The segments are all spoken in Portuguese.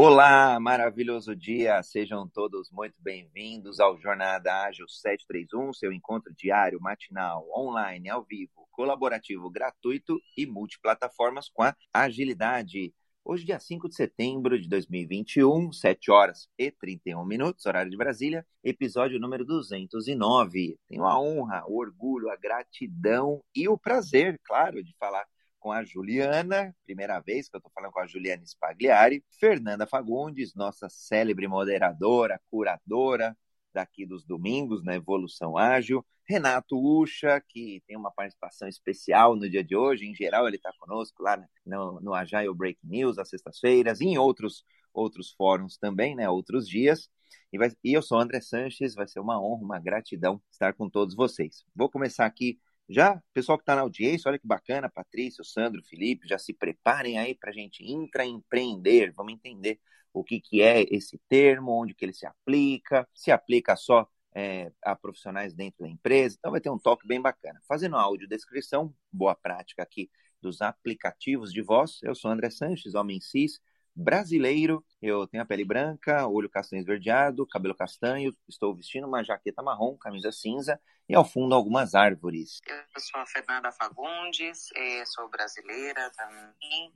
Olá, maravilhoso dia! Sejam todos muito bem-vindos ao Jornada Ágil 731, seu encontro diário, matinal, online, ao vivo, colaborativo, gratuito e multiplataformas com a agilidade. Hoje, dia 5 de setembro de 2021, 7 horas e 31 minutos, horário de Brasília, episódio número 209. Tenho a honra, o orgulho, a gratidão e o prazer, claro, de falar com a Juliana, primeira vez que eu estou falando com a Juliana Spagliari, Fernanda Fagundes, nossa célebre moderadora, curadora daqui dos domingos na Evolução Ágil, Renato Ucha, que tem uma participação especial no dia de hoje, em geral ele está conosco lá no, no Agile Break News às sextas-feiras, em outros, outros fóruns também, né, outros dias. E, vai, e eu sou André Sanches, vai ser uma honra, uma gratidão estar com todos vocês. Vou começar aqui já, pessoal que está na audiência, olha que bacana, Patrícia, Sandro, Felipe, já se preparem aí para a gente intraempreender, vamos entender o que, que é esse termo, onde que ele se aplica, se aplica só é, a profissionais dentro da empresa, então vai ter um toque bem bacana. Fazendo a audiodescrição, boa prática aqui dos aplicativos de voz, eu sou André Sanches, homem cis, brasileiro. Eu tenho a pele branca, olho castanho esverdeado, cabelo castanho, estou vestindo uma jaqueta marrom, camisa cinza e ao fundo algumas árvores. Eu sou a Fernanda Fagundes, eh, sou brasileira também,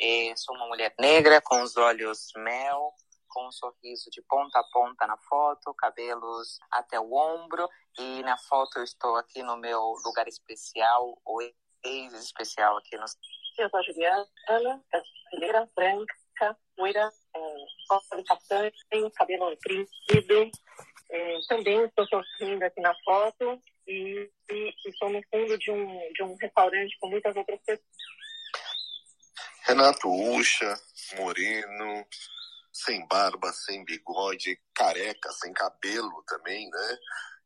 eh, sou uma mulher negra com os olhos mel, com um sorriso de ponta a ponta na foto, cabelos até o ombro e na foto eu estou aqui no meu lugar especial, o ex especial aqui no... Eu sou a Juliana, brasileira, branca, loira, é, de castanho, tem cabelo comprido. É, também estou sorrindo aqui na foto e, e, estou no fundo de um, de um restaurante com muitas outras pessoas. Renato Ucha, moreno, sem barba, sem bigode, careca, sem cabelo também, né?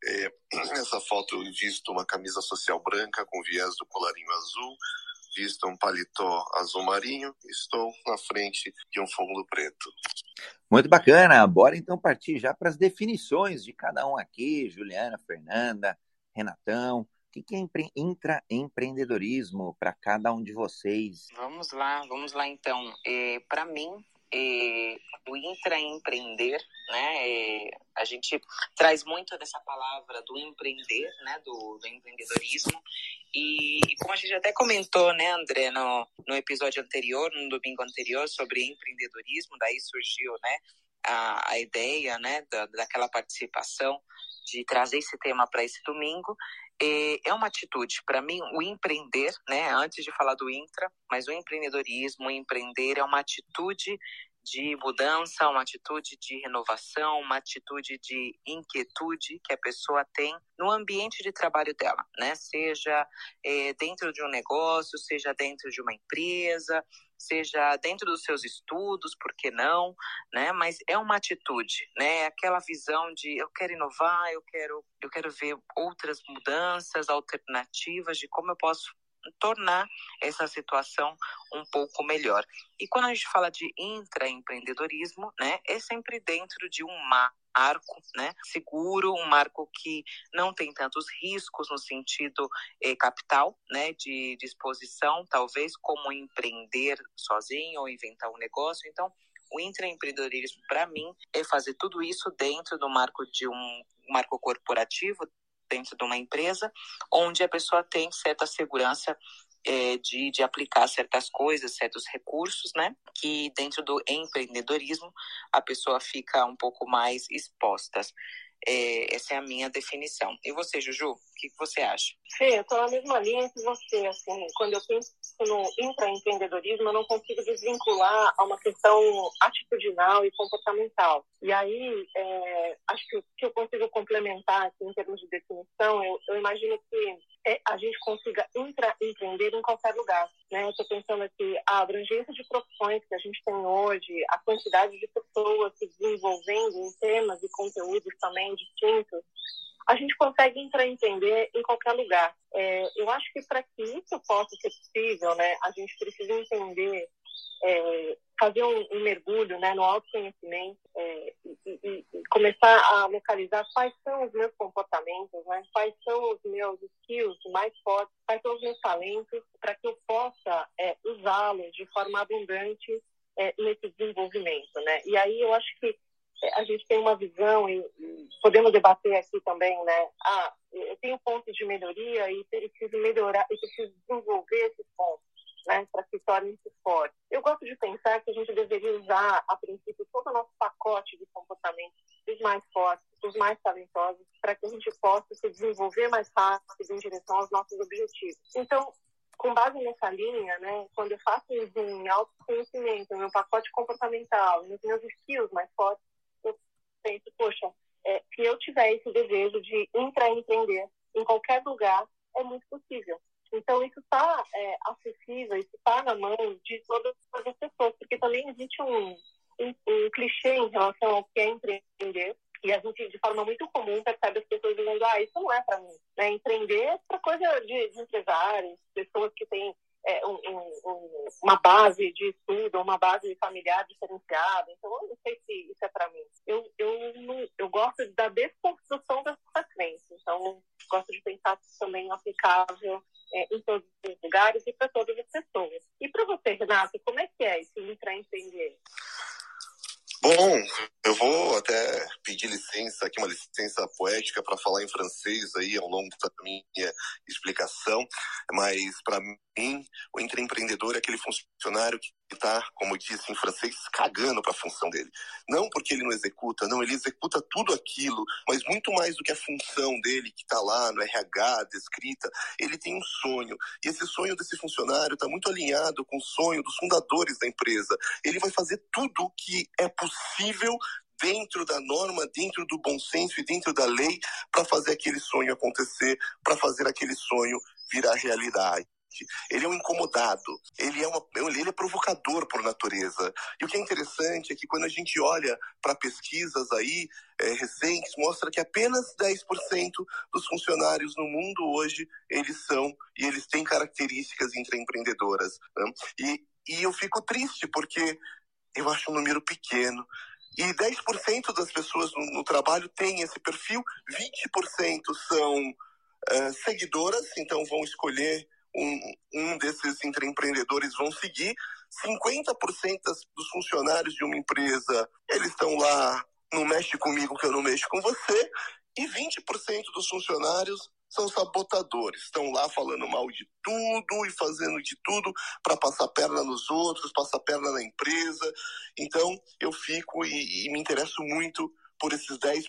É, nessa foto eu visto uma camisa social branca com viés do colarinho azul, visto um paletó azul marinho, estou na frente de um fundo preto. Muito bacana. Bora então partir já para as definições de cada um aqui, Juliana, Fernanda, Renatão. O que é intraempreendedorismo para cada um de vocês? Vamos lá, vamos lá então. É, para mim, é, o intraempreender, né? A gente traz muito dessa palavra do empreender, né? Do, do empreendedorismo. E, e, como a gente até comentou, né, André, no, no episódio anterior, no domingo anterior, sobre empreendedorismo, daí surgiu, né, a, a ideia, né, da, daquela participação de trazer esse tema para esse domingo é uma atitude. Para mim, o empreender, né, antes de falar do intra, mas o empreendedorismo, o empreender é uma atitude de mudança, uma atitude de renovação, uma atitude de inquietude que a pessoa tem no ambiente de trabalho dela, né? Seja é, dentro de um negócio, seja dentro de uma empresa, seja dentro dos seus estudos, por que não, né? Mas é uma atitude, né? É aquela visão de eu quero inovar, eu quero, eu quero ver outras mudanças, alternativas de como eu posso tornar essa situação um pouco melhor. E quando a gente fala de intraempreendedorismo, né, é sempre dentro de um marco né, seguro, um marco que não tem tantos riscos no sentido eh, capital, né, de disposição, talvez como empreender sozinho ou inventar um negócio. Então, o intraempreendedorismo, para mim, é fazer tudo isso dentro do marco de um marco corporativo, dentro de uma empresa, onde a pessoa tem certa segurança é, de, de aplicar certas coisas, certos recursos, né? Que dentro do empreendedorismo a pessoa fica um pouco mais exposta. É, essa é a minha definição. E você, Juju, o que, você acha? Fê, eu estou na mesma linha que você. Assim, quando eu penso no intraempreendedorismo, eu não consigo desvincular a uma questão atitudinal e comportamental. E aí, é, acho que o que eu consigo complementar assim, em termos de definição, eu, eu imagino que é, a gente consiga intraempreender em qualquer lugar. Né? Estou pensando aqui, a abrangência de profissões que a gente tem hoje, a quantidade de pessoas se desenvolvendo em temas e conteúdos também distintos, a gente consegue intraempreender em qualquer lugar. É, eu acho que para que isso possa ser possível, né, a gente precisa entender é, fazer um, um, mergulho né, no autoconhecimento é, e, e, e, começar a localizar quais são os meus comportamentos, né, quais são os meus skills mais fortes, quais são os meus talentos, para que eu possa é, usá-los de forma abundante é, nesse desenvolvimimento, né? E aí eu acho que a gente tem uma visão e, podemos debater aqui também, né? Ah, eu tenho pontos de melhoria e preciso melhorar, e preciso desenvolver esses pontos, né? Para que tornem-se fortes. Eu gosto de pensar que a gente deveria usar, a princípio, todo o nosso pacote de comportamentos dos mais fortes, dos mais talentosos, para que a gente possa se desenvolver mais rápido em direção aos nossos objetivos. Então, com base nessa linha, né, quando eu faço em autoconhecimento, meu pacote comportamental, nos meus skills mais fortes, penso, poxa, é, se eu tiver esse desejo de intraempreender em qualquer lugar, é muito possível. Então, isso está é, acessível, isso está na mão de todas as pessoas, porque também existe um, um, um clichê em relação ao que é empreender, e a gente, de forma muito comum, percebe as pessoas dizendo, ah, isso não é para mim. Né? Empreender é para coisa de, de, empresários, pessoas que têm é, um, um, uma base de estudo, uma base familiar diferenciada. Então, eu não sei se isso é para mim. Eu, eu, não, eu gosto da desconstrução dessa crença. Então, gosto de pensar também aplicável é, em todos os lugares e para todas as pessoas. E para você, Renato, como é que é esse intraempreender? Bom, eu vou até pedir licença aqui, uma licença poética para falar em francês aí ao longo da minha explicação, mas para mim, o empreendedor é aquele funcionário que está, como disse em francês, cagando para a função dele. Não porque ele não executa, não, ele executa tudo aquilo, mas muito mais do que a função dele que está lá no RH, descrita, ele tem um sonho. E esse sonho desse funcionário está muito alinhado com o sonho dos fundadores da empresa. Ele vai fazer tudo o que é possível dentro da norma, dentro do bom senso e dentro da lei para fazer aquele sonho acontecer, para fazer aquele sonho virar realidade. Ele é um incomodado, ele é, uma, ele é provocador por natureza. E o que é interessante é que quando a gente olha para pesquisas aí é, recentes, mostra que apenas 10% dos funcionários no mundo hoje, eles são e eles têm características intraempreendedoras. Né? E, e eu fico triste porque eu acho um número pequeno. E 10% das pessoas no, no, trabalho têm esse perfil, 20% são uh, seguidoras, então vão escolher um, um desses empreendedores vão seguir. 50% dos funcionários de uma empresa, eles estão lá, não mexe comigo que eu não mexo com você. E 20% dos funcionários são sabotadores, estão lá falando mal de tudo e fazendo de tudo para passar perna nos outros, passar perna na empresa. Então eu fico e, e me interesso muito por esses 10%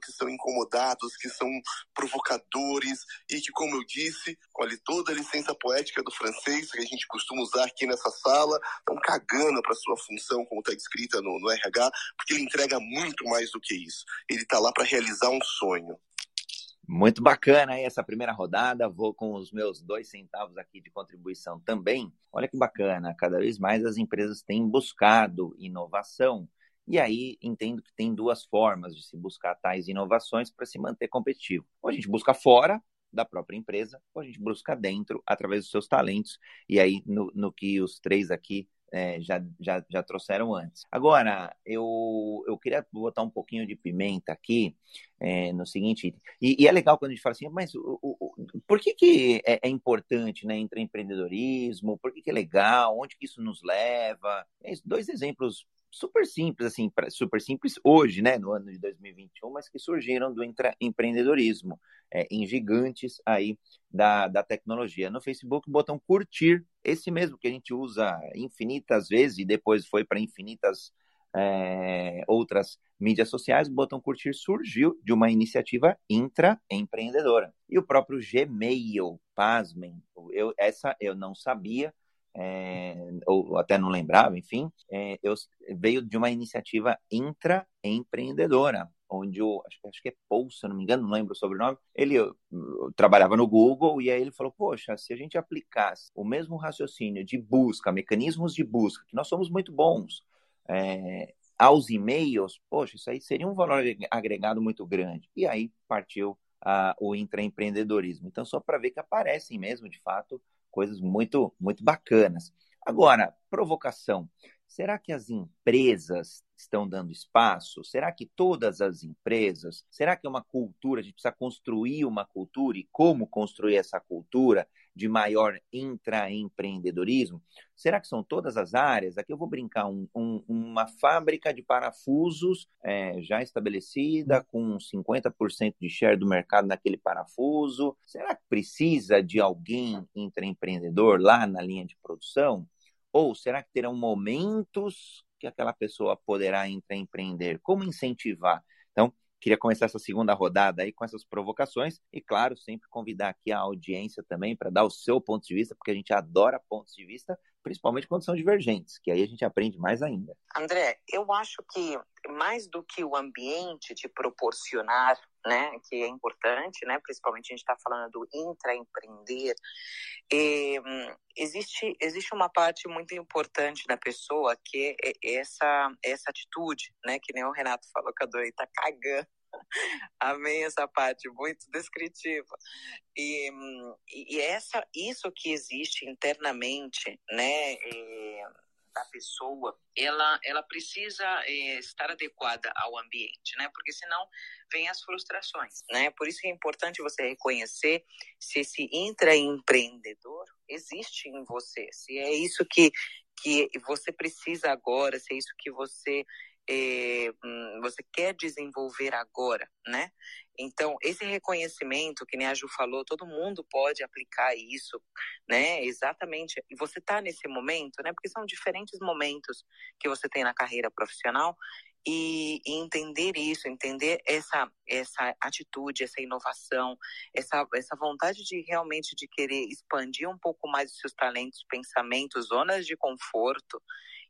que são incomodados, que são provocadores e que, como eu disse, com ali toda a licença poética do francês que a gente costuma usar aqui nessa sala, estão cagando para sua função, como está escrita no, no RH, porque ele entrega muito mais do que isso. Ele está lá para realizar um sonho. Muito bacana aí essa primeira rodada. Vou com os meus dois centavos aqui de contribuição também. Olha que bacana, cada vez mais as empresas têm buscado inovação e aí entendo que tem duas formas de se buscar tais inovações para se manter competitivo. Ou a gente busca fora da própria empresa, ou a gente busca dentro através dos seus talentos. E aí, no, no que os três aqui é, já, já, já trouxeram antes. Agora, eu, eu queria botar um pouquinho de pimenta aqui é, no seguinte, e, e, é legal quando a gente fala assim, mas o, o, por que, que é, é, importante né, entre empreendedorismo, por que, que é legal, onde que isso nos leva? É, dois exemplos super simples, assim, super simples hoje, né, no ano de 2021, mas que surgiram do empreendedorismo, é, em gigantes aí da, da tecnologia. No Facebook, o botão curtir, esse mesmo que a gente usa infinitas vezes e depois foi para infinitas é, outras mídias sociais, o botão curtir surgiu de uma iniciativa intraempreendedora. E o próprio Gmail, pasmem, eu, essa eu não sabia, é, ou até não lembrava, enfim, é, eu, veio de uma iniciativa intraempreendedora, onde o, acho, acho que é Paul, se eu não me engano, não lembro o sobrenome, ele eu, eu, trabalhava no Google e aí ele falou, poxa, se a gente aplicasse o mesmo raciocínio de busca, mecanismos de busca, que nós somos muito bons, é, aos e-mails, poxa, isso aí seria um valor agregado muito grande. E aí partiu o intraempreendedorismo. Então, só para ver que aparecem mesmo, de fato, coisas muito, muito bacanas. Agora, provocação. Será que as empresas estão dando espaço? Será que todas as empresas? Será que é uma cultura? A gente precisa construir uma cultura e como construir essa cultura? De maior intraempreendedorismo? Será que são todas as áreas? Aqui eu vou brincar, um, um, uma fábrica de parafusos é, já estabelecida, com 50% de share do mercado naquele parafuso. Será que precisa de alguém intraempreendedor lá na linha de produção? Ou será que terão momentos que aquela pessoa poderá intraempreender? Como incentivar? Então, Queria começar essa segunda rodada aí com essas provocações e, claro, sempre convidar aqui a audiência também para dar o seu ponto de vista, porque a gente adora pontos de vista, principalmente quando são divergentes, que aí a gente aprende mais ainda. André, eu acho que mais do que o ambiente te proporcionar, né, que é importante, né, principalmente a gente está falando do intraempreender, é, existe existe uma parte muito importante da pessoa que é essa essa atitude, né, que nem o Renato falou que a Dori tá cagando Amei essa parte, muito descritiva. E, e essa, isso que existe internamente, né, é, da pessoa, ela, ela precisa é, estar adequada ao ambiente, né? Porque senão vem as frustrações, né? Por isso é importante você reconhecer se esse intraempreendedor existe em você, se é isso que, que você precisa agora, se é isso que você é, você quer desenvolver agora, né? Então, esse reconhecimento, que nem a Ju falou, todo mundo pode aplicar isso, né? Exatamente. E você está nesse momento, né? Porque são diferentes momentos que você tem na carreira profissional e, e, entender isso, entender essa essa atitude, essa inovação, essa essa vontade de realmente de querer expandir um pouco mais os seus talentos, pensamentos, zonas de conforto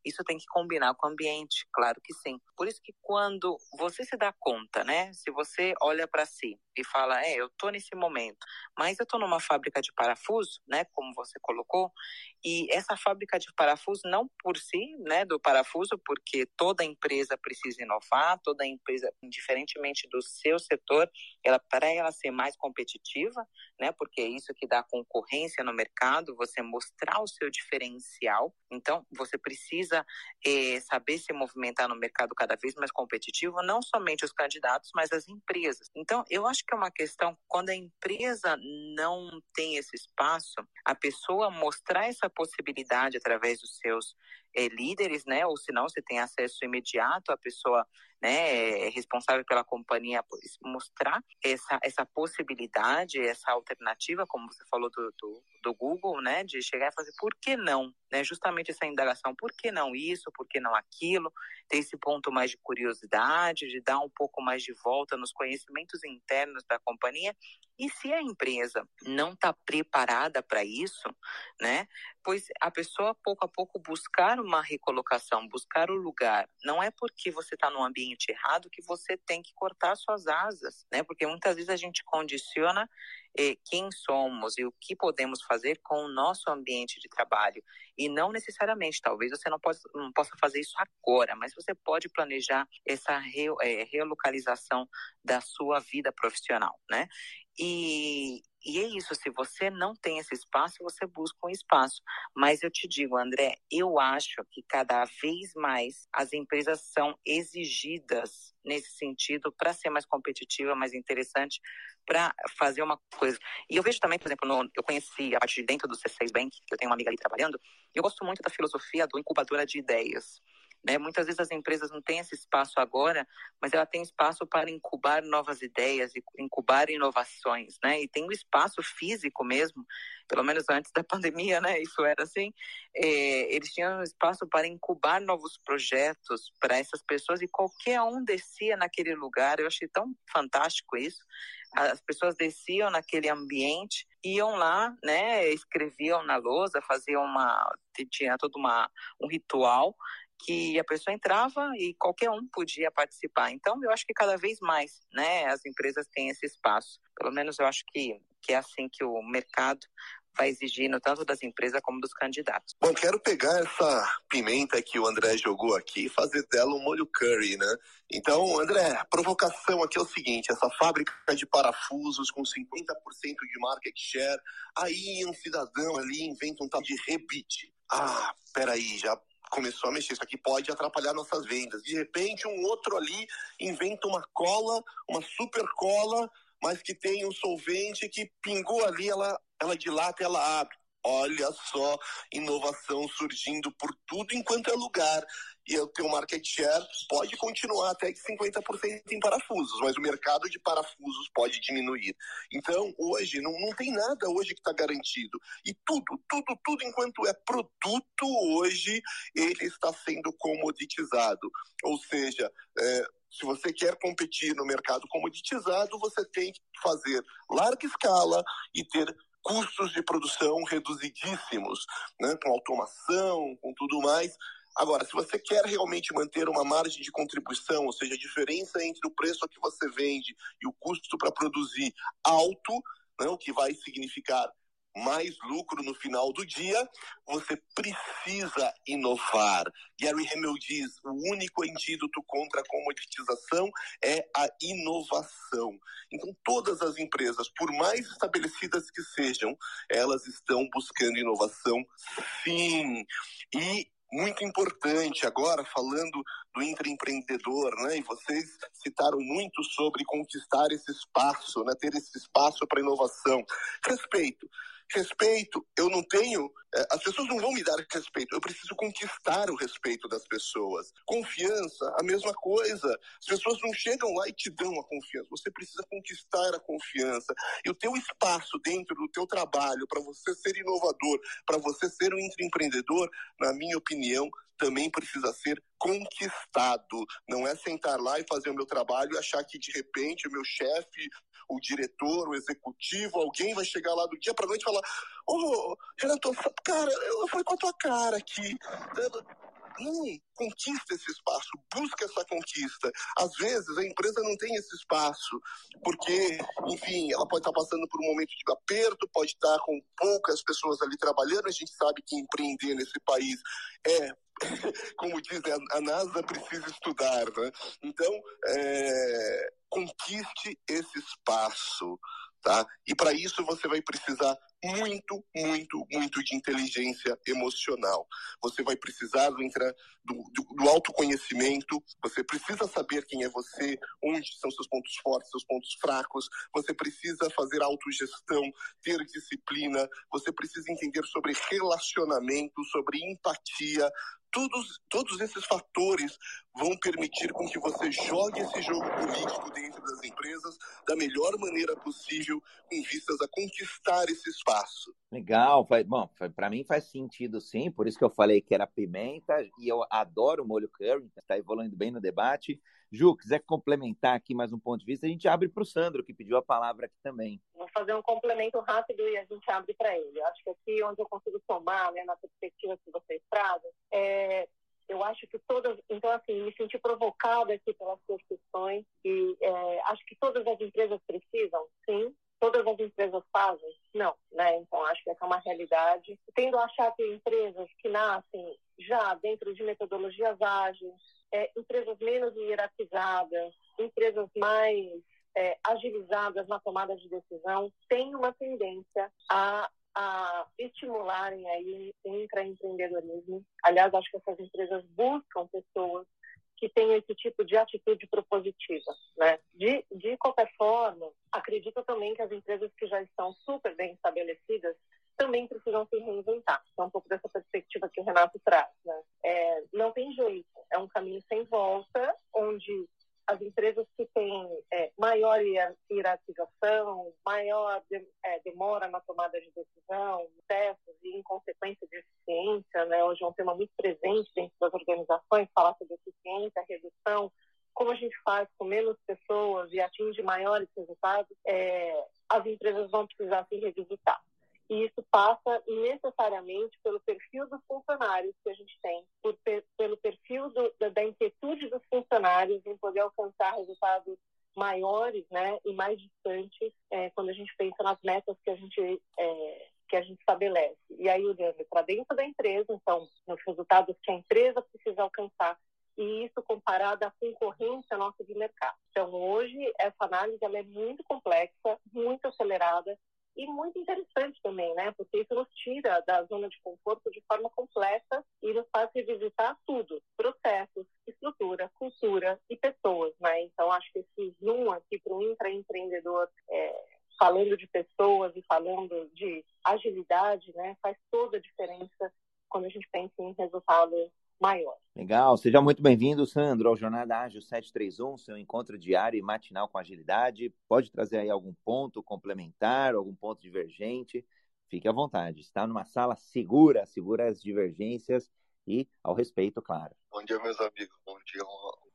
isso tem que combinar com o ambiente, claro que sim. Por isso que quando você se dá conta, né? Se você olha para si e fala, é, eu tô nesse momento, mas eu tô numa fábrica de parafuso, né? Como você colocou, e essa fábrica de parafuso não por si, né? Do parafuso, porque toda empresa precisa inovar, toda empresa, indiferentemente do seu setor, ela para ela ser mais competitiva, né? Porque é isso que dá concorrência no mercado, você mostrar o seu diferencial. Então, você precisa é, saber se movimentar no mercado cada vez mais competitivo, não somente os candidatos, mas as empresas. Então, eu acho que é uma questão, quando a empresa não tem esse espaço, a pessoa mostrar essa possibilidade através dos seus é, líderes, né? Ou se não, você tem acesso imediato à pessoa né, é responsável pela companhia mostrar essa, essa possibilidade, essa alternativa, como você falou do, do, do, Google, né, de chegar e fazer por que não, né, justamente essa indagação, por que não isso, por que não aquilo, ter esse ponto mais de curiosidade, de dar um pouco mais de volta nos conhecimentos internos da companhia, e se a empresa não está preparada para isso, né, pois a pessoa pouco a pouco buscar uma recolocação, buscar o lugar. Não é porque você está num ambiente errado que você tem que cortar suas asas, né? Porque muitas vezes a gente condiciona eh, quem somos e o que podemos fazer com o nosso ambiente de trabalho. E não necessariamente, talvez você não possa, não possa fazer isso agora, mas você pode planejar essa re, eh, relocalização da sua vida profissional, né? E, e é isso, se você não tem esse espaço, você busca um espaço. Mas eu te digo, André, eu acho que cada vez mais as empresas são exigidas nesse sentido para ser mais competitiva, mais interessante, para fazer uma coisa. E eu vejo também, por exemplo, no, eu conheci a partir de dentro do C6 Bank, eu tenho uma amiga ali trabalhando, eu gosto muito da filosofia do incubadora de ideias. Né? Muitas vezes as empresas não têm esse espaço agora, mas ela tem espaço para incubar novas ideias e incubar inovações, né? E tem um espaço físico mesmo, pelo menos antes da pandemia, né? Isso era assim. É, eles tinham espaço para incubar novos projetos para essas pessoas e qualquer um descia naquele lugar. Eu achei tão fantástico isso. As pessoas desciam naquele ambiente, iam lá, né? Escreviam na lousa, faziam uma tinha todo uma um ritual que a pessoa entrava e qualquer um podia participar. Então, eu acho que cada vez mais, né, as empresas têm esse espaço. Pelo menos eu acho que, que é assim que o mercado vai exigindo tanto das empresas como dos candidatos. Bom, quero pegar essa pimenta que o André jogou aqui e fazer dela um molho curry, né? Então, André, a provocação aqui é o seguinte: essa fábrica de parafusos com 50% de market share, aí um cidadão ali inventa um tal de rebite. Ah, peraí, já começou a mexer. Isso aqui pode atrapalhar nossas vendas. De repente, um outro ali inventa uma cola, uma super cola mas que tem um solvente que pingou ali, ela, ela dilata ela abre. Olha só, inovação surgindo por tudo enquanto é lugar. E o teu market share pode continuar até que 50% em parafusos, mas o mercado de parafusos pode diminuir. Então, hoje, não, não tem nada hoje que está garantido. E tudo, tudo, tudo enquanto é produto hoje, ele está sendo comoditizado. Ou seja, é, se você quer competir no mercado comoditizado, você tem que fazer larga escala e ter custos de produção reduzidíssimos, né, com automação, com tudo mais. Agora, se você quer realmente manter uma margem de contribuição, ou seja, a diferença entre o preço a que você vende e o custo para produzir alto, né, o que vai significar mais lucro no final do dia, você precisa inovar. Gary Hamel diz: o único antídoto contra a comoditização é a inovação. Então, todas as empresas, por mais estabelecidas que sejam, elas estão buscando inovação, sim. E muito importante agora falando do intraempreendedor, né? E vocês citaram muito sobre conquistar esse espaço, né? Ter esse espaço para inovação. Respeito. Respeito, eu não tenho. É, as pessoas não vão me dar respeito, eu preciso conquistar o respeito das pessoas. Confiança, a mesma coisa. As pessoas não chegam lá e te dão a confiança, você precisa conquistar a confiança. E o teu espaço dentro do teu trabalho, para você ser inovador, para você ser um empreendedor, na minha opinião, também precisa ser conquistado. Não é sentar lá e fazer o meu trabalho e achar que de repente o meu chefe o diretor, o executivo, alguém vai chegar lá do dia para noite e falar: Ô, oh, Renato, cara, eu fui com a tua cara aqui. Não, conquista esse espaço, busca essa conquista. Às vezes a empresa não tem esse espaço, porque, enfim, ela pode estar passando por um momento de aperto, pode estar com poucas pessoas ali trabalhando. A gente sabe que empreender nesse país é como diz a NASA precisa estudar, né? Então, é, conquiste esse espaço, tá? E para isso você vai precisar muito, muito, muito de inteligência emocional. Você vai precisar do, do, do autoconhecimento, você precisa saber quem é você, onde são seus pontos fortes, seus pontos fracos, você precisa fazer autogestão, ter disciplina, você precisa entender sobre relacionamento, sobre empatia, todos, todos esses fatores vão permitir com que você jogue esse jogo político dentro das empresas da melhor maneira possível, com vistas a conquistar esse espaço. Legal, bom, para mim faz sentido sim, por isso que eu falei que era pimenta e eu adoro o molho curry, está evoluindo bem no debate. Ju, quiser complementar aqui mais um ponto de vista, a gente abre para o Sandro, que pediu a palavra aqui também. Vou fazer um complemento rápido e a gente abre para ele. Eu acho que aqui onde eu consigo somar, né, na perspectiva que vocês trazem, é, eu acho que todas, então assim, me senti provocada aqui pelas suas questões e é, acho que todas as empresas precisam, sim, todas as empresas fazem? Não, né? Então acho que essa é uma realidade. Tendo a achar que empresas que nascem já dentro de metodologias ágeis, é, empresas menos hierarquizadas, empresas mais é, agilizadas na tomada de decisão, têm uma tendência a, a estimularem aí o intraempreendedorismo. Aliás, acho que essas empresas buscam pessoas que tenham esse tipo de atitude propositiva, né? De, de qualquer forma, acredito também que as empresas que já estão super bem estabelecidas também precisam se reinventar. É um pouco dessa perspectiva que o Renato traz. Né? É, não tem jeito, é um caminho sem volta, onde as empresas que têm é, maior hierarquização, maior de, é, demora na tomada de decisão, testes e, em consequência, de eficiência, né? hoje é um tema muito presente dentro das organizações, falar sobre eficiência, redução, como a gente faz com menos pessoas e atinge maiores resultados, é, as empresas vão precisar se revisitar. E isso passa necessariamente pelo perfil dos funcionários que a gente tem, por, pelo perfil do, da, da, inquietude dos funcionários em poder alcançar resultados maiores né, e mais distantes é, quando a gente pensa nas metas que a gente, é, que a gente estabelece. E aí, olhando para dentro da empresa, então, nos resultados que a empresa precisa alcançar, e isso comparado à concorrência nossa de mercado. Então, hoje, essa análise ela é muito complexa, muito acelerada, e muito interessante também, né? Porque isso nos tira da zona de conforto de forma completa e nos faz revisitar tudo, processos, infraestrutura, cultura e pessoas, né? Então, acho que esse zoom aqui para o intraempreendedor, é, falando de pessoas e falando de agilidade, né, faz toda a diferença quando a gente pensa em resultado maior. Legal, seja muito bem-vindo, Sandro, ao Jornada Ágil 731, seu encontro diário e matinal com agilidade. Pode trazer aí algum ponto complementar, algum ponto divergente? Fique à vontade, está numa sala segura, segura as divergências e ao respeito, claro. Bom dia, meus amigos, bom dia.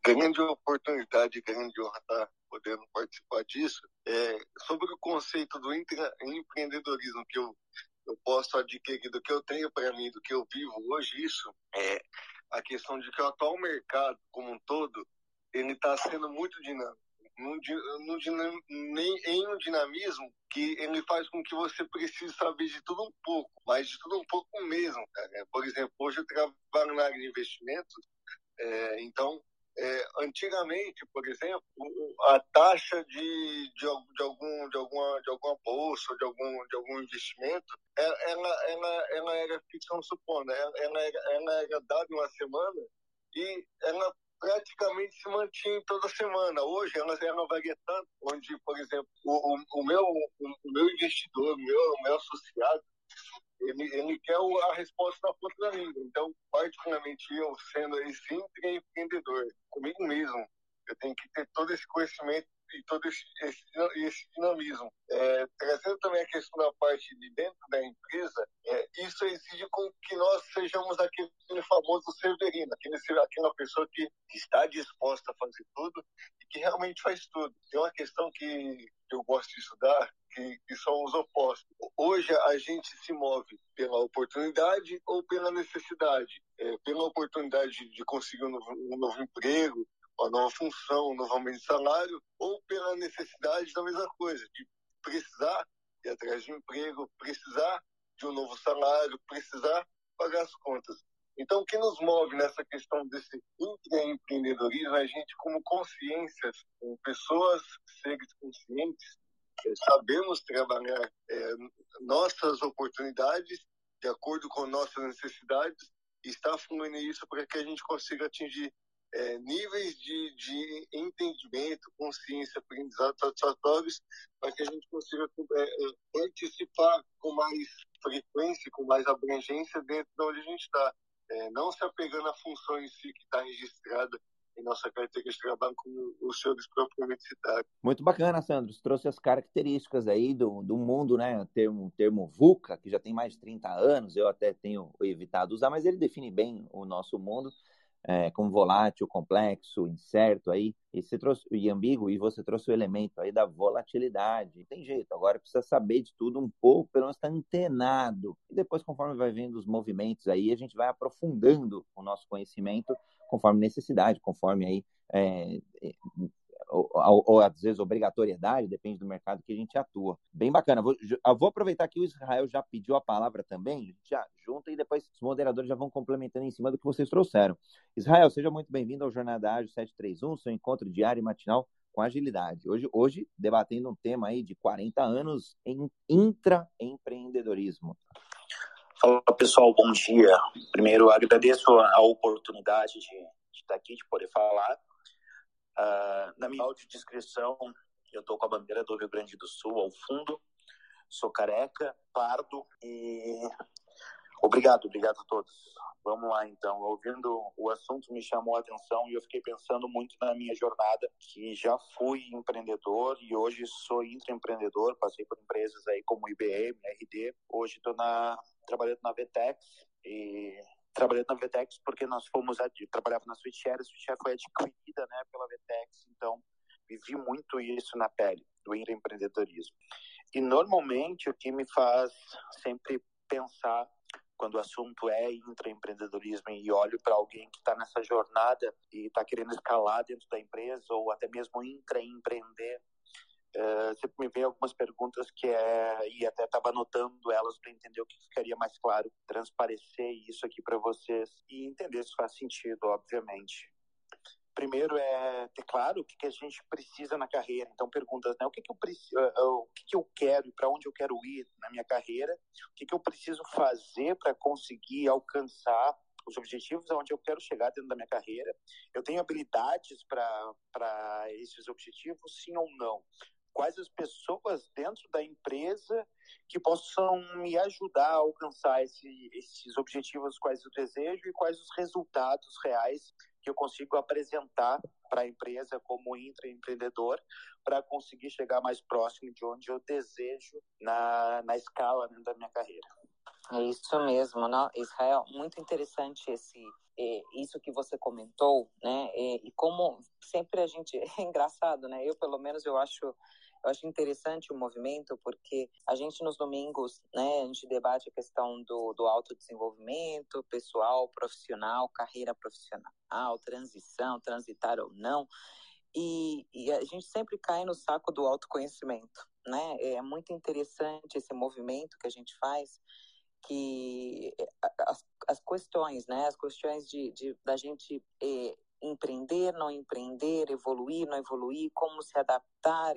Grande oportunidade, grande honra estar podendo participar disso. É, sobre o conceito do empreendedorismo que eu, eu posso adquirir, do que eu tenho para mim, do que eu vivo hoje, isso é a questão de que o atual mercado como um todo, ele está sendo muito dinâmico nem em um dinamismo que ele faz com que você precise saber de tudo um pouco, mas de tudo um pouco mesmo. Cara. Por exemplo, hoje eu trabalho na área de investimentos, é, então é, antigamente, por exemplo, a taxa de, de, de, algum, de, alguma, de alguma bolsa, de algum, de algum investimento, ela, ela, ela, ela era ficção supondo, ela, ela, era, ela era dada uma semana e ela praticamente se mantinha toda semana. Hoje ela, ela varia tanto, onde, por exemplo, o, o, o meu, o, o, meu investidor, o meu, o meu associado, ele, ele quer a resposta na ponta da língua. Então, particularmente eu, sendo esse empreendedor, comigo mesmo, eu tenho que ter todo esse conhecimento e todo esse, esse, esse dinamismo. É, trazendo também a questão da parte de dentro da empresa, é, isso exige com que nós sejamos aquele famoso severino, aquele, aquela pessoa que está disposta a fazer tudo e que realmente faz tudo. Tem uma questão que eu gosto de estudar, que, que são os opostos. Hoje a gente se move pela oportunidade ou pela necessidade. É, pela oportunidade de conseguir um novo, um novo emprego, uma nova função, um novo aumento de salário, ou pela necessidade da mesma coisa, de precisar ir atrás de um emprego, precisar de um novo salário, precisar pagar as contas. Então, o que nos move nessa questão desse empreendedorismo é a gente, como consciências, como pessoas, seres conscientes, é, sabemos trabalhar é, nossas oportunidades de acordo com nossas necessidades e está fluindo isso para que a gente consiga atingir é, níveis de, de entendimento, consciência, aprendizado satisfatórios para que a gente consiga é, é, participar com mais frequência, com mais abrangência dentro de onde a gente está. É, não se apegando à função em si que está registrada em nossa carteira de trabalho, como os senhores propriamente citaram. Muito bacana, Sandro. Você trouxe as características aí do, do mundo, né? Termo, termo VUCA, que já tem mais de 30 anos, eu até tenho evitado usar, mas ele define bem o nosso mundo é, como volátil, complexo, incerto aí, e você trouxe e ambíguo, e você trouxe o elemento aí da volatilidade. Tem jeito, agora precisa saber de tudo um pouco, pelo menos estar tá antenado. E depois, conforme vai vendo os movimentos aí, a gente vai aprofundando o nosso conhecimento conforme necessidade, conforme aí é, ou, ou, às vezes obrigatoriedade, depende do mercado que a gente atua. Bem bacana. Vou, vou aproveitar que o Israel já pediu a palavra também, já junta e depois os moderadores já vão complementando em cima do que vocês trouxeram. Israel, seja muito bem-vindo ao Jornada Ágil 731, seu encontro diário e matinal com agilidade. Hoje, hoje debatendo um tema aí de 40 anos em intraempreendedorismo. Fala pessoal, bom dia. Primeiro agradeço a oportunidade de, de estar aqui, de poder falar. Uh, na minha audiodescrição, eu estou com a bandeira do Rio Grande do Sul ao fundo, sou careca, pardo e. Obrigado, obrigado a todos. Vamos lá então. Ouvindo o assunto me chamou a atenção e eu fiquei pensando muito na minha jornada, que já fui empreendedor e hoje sou intraempreendedor, passei por empresas aí como IBM, RD. Hoje estou na trabalhando na Vetex e trabalhando na Vetex porque nós fomos, trabalhava na Switchshare, a Switchshare foi adquirida né, pela Vetex, então vivi muito isso na pele, do empreendedorismo. E normalmente o que me faz sempre pensar quando o assunto é intraempreendedorismo e olho para alguém que está nessa jornada e está querendo escalar dentro da empresa ou até mesmo intraempreender, Uh, sempre me vem algumas perguntas que é e até estava anotando elas para entender o que ficaria mais claro, transparecer isso aqui para vocês e entender se faz sentido, obviamente. Primeiro é ter claro o que, que a gente precisa na carreira. Então perguntas, né? O que, que eu preciso, uh, o que, que eu quero e para onde eu quero ir na minha carreira? O que, que eu preciso fazer para conseguir alcançar os objetivos aonde eu quero chegar dentro da minha carreira. Eu tenho habilidades para esses objetivos, sim ou não? Quais as pessoas dentro da empresa que possam me ajudar a alcançar esse, esses objetivos, quais eu desejo e quais os resultados reais que eu consigo apresentar para a empresa como intraempreendedor para conseguir chegar mais próximo de onde eu desejo na, na escala né, da minha carreira. É isso mesmo, não? Israel, muito interessante esse é, isso que você comentou, né? E como sempre a gente é engraçado, né? Eu pelo menos eu acho eu acho interessante o movimento porque a gente nos domingos, né, a gente debate a questão do, do autodesenvolvimento pessoal, profissional, carreira profissional, transição, transitar ou não. E, e, a gente sempre cai no saco do autoconhecimento, né? É muito interessante esse movimento que a gente faz que as, as questões, né, as questões de, de da gente eh, empreender, não empreender, evoluir, não evoluir, como se adaptar.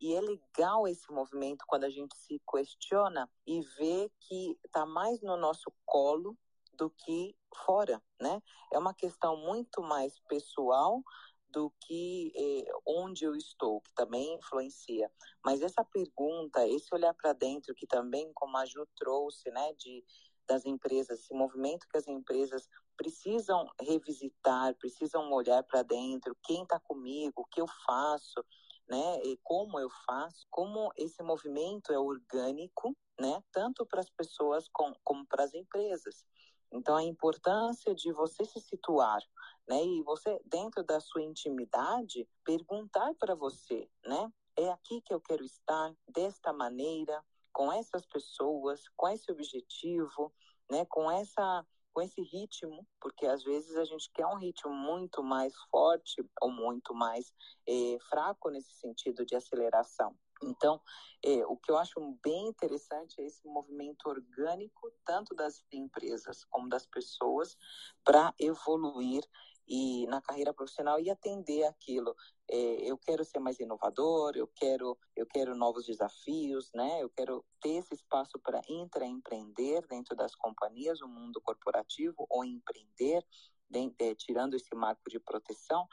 E, é legal esse movimento quando a gente se questiona e vê que está mais no nosso colo do que fora, né? É uma questão muito mais pessoal do que eh, onde eu estou, que também influencia. Mas essa pergunta, esse olhar para dentro, que também, como a Ju trouxe, né, de, das empresas, esse movimento que as empresas precisam revisitar, precisam olhar para dentro, quem está comigo, o que eu faço, né, e como eu faço, como esse movimento é orgânico, né, tanto para as pessoas com, como para as empresas. Então, a importância de você se situar, né? E você, dentro da sua intimidade, perguntar para você, né? É aqui que eu quero estar, desta maneira, com essas pessoas, com esse objetivo, né? Com essa com esse ritmo, porque às vezes a gente quer um ritmo muito mais forte ou muito mais eh, fraco nesse sentido de aceleração. Então, é, o que eu acho bem interessante é esse movimento orgânico, tanto das empresas como das pessoas, para evoluir e na carreira profissional e atender aquilo. É, eu quero ser mais inovador, eu quero, eu quero novos desafios, né? Eu quero ter esse espaço para intraempreender dentro das companhias, o mundo corporativo, ou empreender, de, de, tirando esse marco de proteção.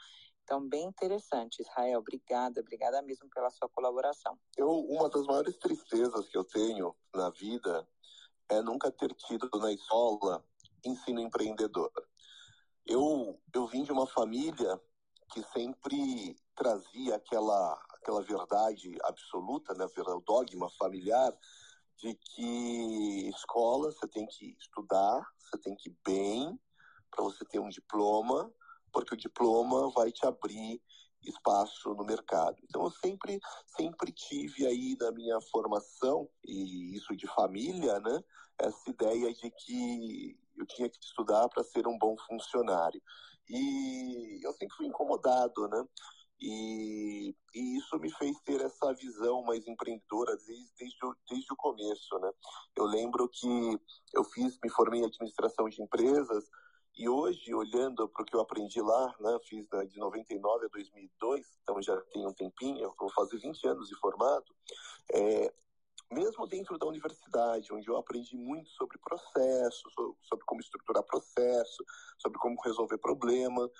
Então, bem interessante, Israel. Obrigada, obrigada mesmo pela sua colaboração. Eu, uma das maiores tristezas que eu tenho na vida é nunca ter tido na escola ensino empreendedor. Eu, eu vim de uma família que sempre trazia aquela, aquela verdade absoluta, né, o dogma familiar, de que escola você tem que estudar, você tem que ir bem para você ter um diploma porque o diploma vai te abrir espaço no mercado. Então eu sempre sempre tive aí na minha formação e isso de família, né, essa ideia de que eu tinha que estudar para ser um bom funcionário. E eu sempre fui incomodado, né? E, e, isso me fez ter essa visão mais empreendedora desde, desde, desde o começo, né? Eu lembro que eu fiz, me formei em administração de empresas e hoje, olhando para o que eu aprendi lá, né, fiz de 99 a 2002, então já tem um tempinho, vou fazer 20 anos de formado, é, mesmo dentro da universidade, onde eu aprendi muito sobre processo, sobre como estruturar processo, sobre como resolver problema,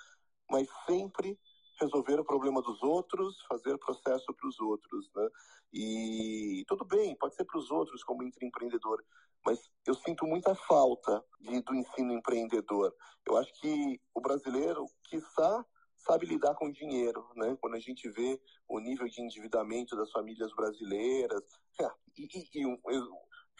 mas sempre resolver o problema dos outros, fazer processo para os outros, né? E tudo bem, pode ser para os outros como empreendedor, mas eu sinto muita falta de, do ensino empreendedor. Eu acho que o brasileiro, quiçá, sabe lidar com dinheiro, né? Quando a gente vê o nível de endividamento das famílias brasileiras, e, e, e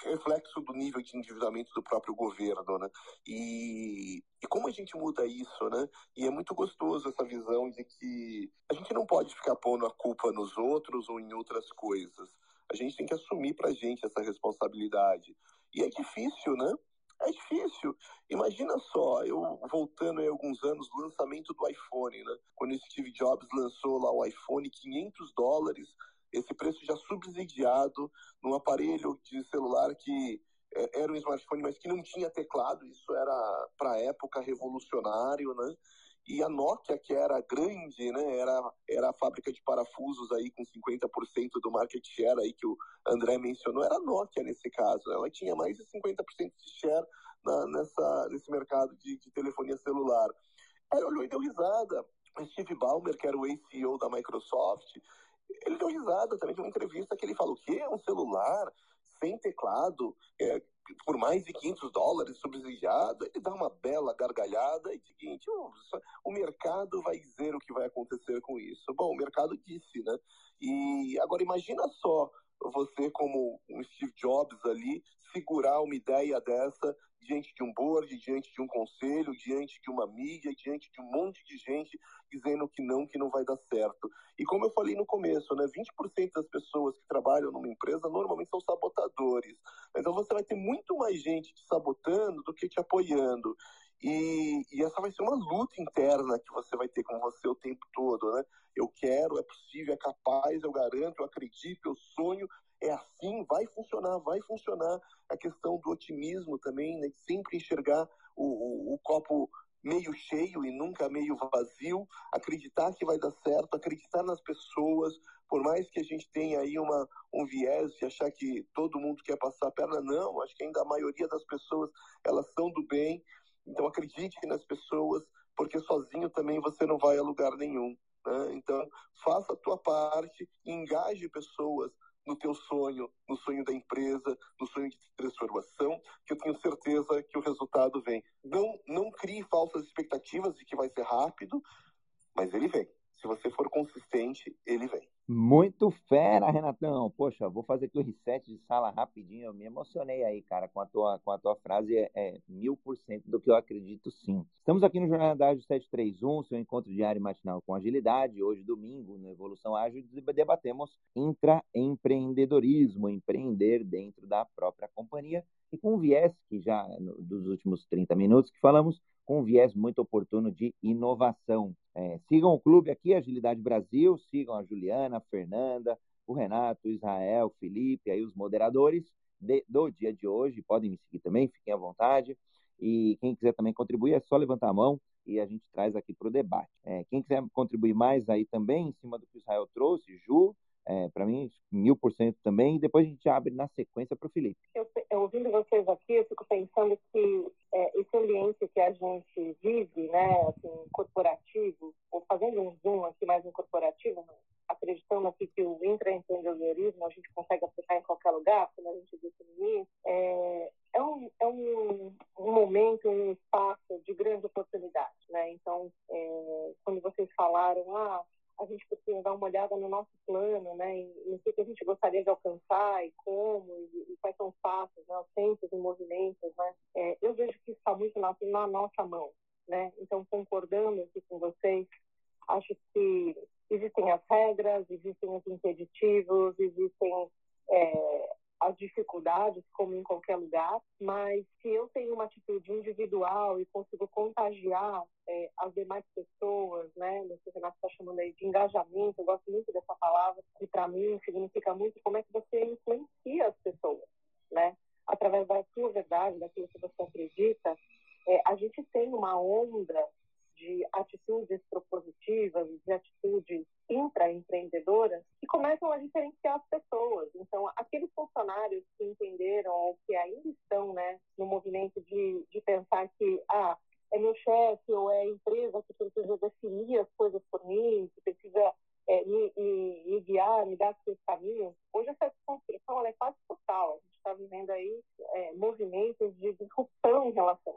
reflexo do nível de endividamento do próprio governo, né? E, e como a gente muda isso, né? E é muito gostoso essa visão de que a gente não pode ficar pondo a culpa nos outros ou em outras coisas. A gente tem que assumir pra gente essa responsabilidade. E é difícil, né? É difícil. Imagina só, eu voltando aí alguns anos, lançamento do iPhone, né? Quando Steve Jobs lançou lá o iPhone, 500 dólares, esse preço já subsidiado num aparelho de celular que é, era um smartphone, mas que não tinha teclado. Isso era, para a época, revolucionário, né? e a Nokia, que era grande, né, era, era a fábrica de parafusos aí com 50% do market share aí que o André mencionou, era a Nokia nesse caso. Ela tinha mais de 50% de share na, nessa, nesse mercado de, de telefonia celular. Aí olhou e deu risada. Steve Ballmer, que era o ex-CEO da Microsoft, ele deu risada também de uma entrevista que ele falou que é um celular sem teclado, é, por mais de 500 dólares subsidiado, ele dá uma bela gargalhada e seguinte, o, o mercado vai dizer o que vai acontecer com isso. Bom, o mercado disse, né? E agora imagina só você como um Steve Jobs ali segurar uma ideia dessa diante de um board, diante de um conselho, diante de uma mídia, diante de um monte de gente dizendo que não, que não vai dar certo. E como eu falei no começo, né, 20% das pessoas que trabalham numa empresa normalmente são sabotadores. Então você vai ter muito mais gente te sabotando do que te apoiando. E, e, essa vai ser uma luta interna que você vai ter com você o tempo todo, né? Eu quero, é possível, é capaz, eu garanto, eu acredito, eu sonho, é assim, vai funcionar, vai funcionar. A questão do otimismo também, né? Sempre enxergar o, o, o copo meio cheio e nunca meio vazio, acreditar que vai dar certo, acreditar nas pessoas, por mais que a gente tenha aí uma, um viés de achar que todo mundo quer passar a perna, não, acho que ainda a maioria das pessoas, elas são do bem, então acredite nas pessoas, porque sozinho também você não vai a lugar nenhum. Né? Então faça a tua parte, engaje pessoas no teu sonho, no sonho da empresa, no sonho de transformação, que eu tenho certeza que o resultado vem. Não, não crie falsas expectativas de que vai ser rápido, mas ele vem. Se você for consistente, ele vem. Muito fera, Renatão. Poxa, vou fazer aqui o reset de sala rapidinho. Eu me emocionei aí, cara, com a tua, com a tua frase. É, é mil por cento do que eu acredito, sim. Estamos aqui no Jornal da Ágil 731, seu encontro diário e matinal com agilidade. Hoje, domingo, no Evolução Ágil, debatemos intraempreendedorismo, empreender dentro da própria companhia. E com um viés que já, no, dos últimos 30 minutos que falamos, com um viés muito oportuno de inovação. É, sigam o clube aqui, Agilidade Brasil, sigam a Juliana, a Fernanda, o Renato, o Israel, o Felipe, aí os moderadores de, do dia de hoje. Podem me seguir também, fiquem à vontade. E quem quiser também contribuir, é só levantar a mão e a gente traz aqui para o debate. É, quem quiser contribuir mais aí também, em cima do que o Israel trouxe, Ju, é, para mim, mil por cento também, e depois a gente abre na sequência para o Felipe. Eu, eu, ouvindo vocês aqui, eu fico pensando que é, esse ambiente que a gente vive, né, assim, corporativo, ou fazendo um zoom aqui mais um corporativo, acreditando aqui que o intraempreendedorismo a gente consegue aplicar em qualquer lugar, como a gente disse no início, é, é, um, é um, um momento, um espaço de grande oportunidade, né? Então, é, quando vocês falaram, ah, a gente precisa dar uma olhada no nosso plano, né, no que, a gente gostaria de alcançar e como, e, e quais são os passos, né, os tempos e movimentos, né. É, eu vejo que está muito na, na, nossa mão, né. Então, concordando aqui com vocês, acho que existem as regras, existem os impeditivos, existem é, as dificuldades, como em qualquer lugar, mas se eu tenho uma atitude individual e consigo contagiar é, as demais pessoas, né, o que o Renato está chamando aí de engajamento, eu gosto muito dessa palavra, que para mim significa muito como é que você influencia as pessoas, né, através da sua verdade, daquilo que você acredita, é, a gente tem uma onda de atitudes propositivas, de atitudes intraempreendedoras, que começam a diferenciar as pessoas. Então, aqueles funcionários que entenderam ou que ainda estão né, no movimento de, de pensar que ah, é meu chefe ou é a empresa que precisa definir as coisas por mim, que precisa é, me, me, me, guiar, me dar seus caminhos. Hoje essa desconstrução é quase total. A gente está vivendo aí é, movimentos de disrupção em relação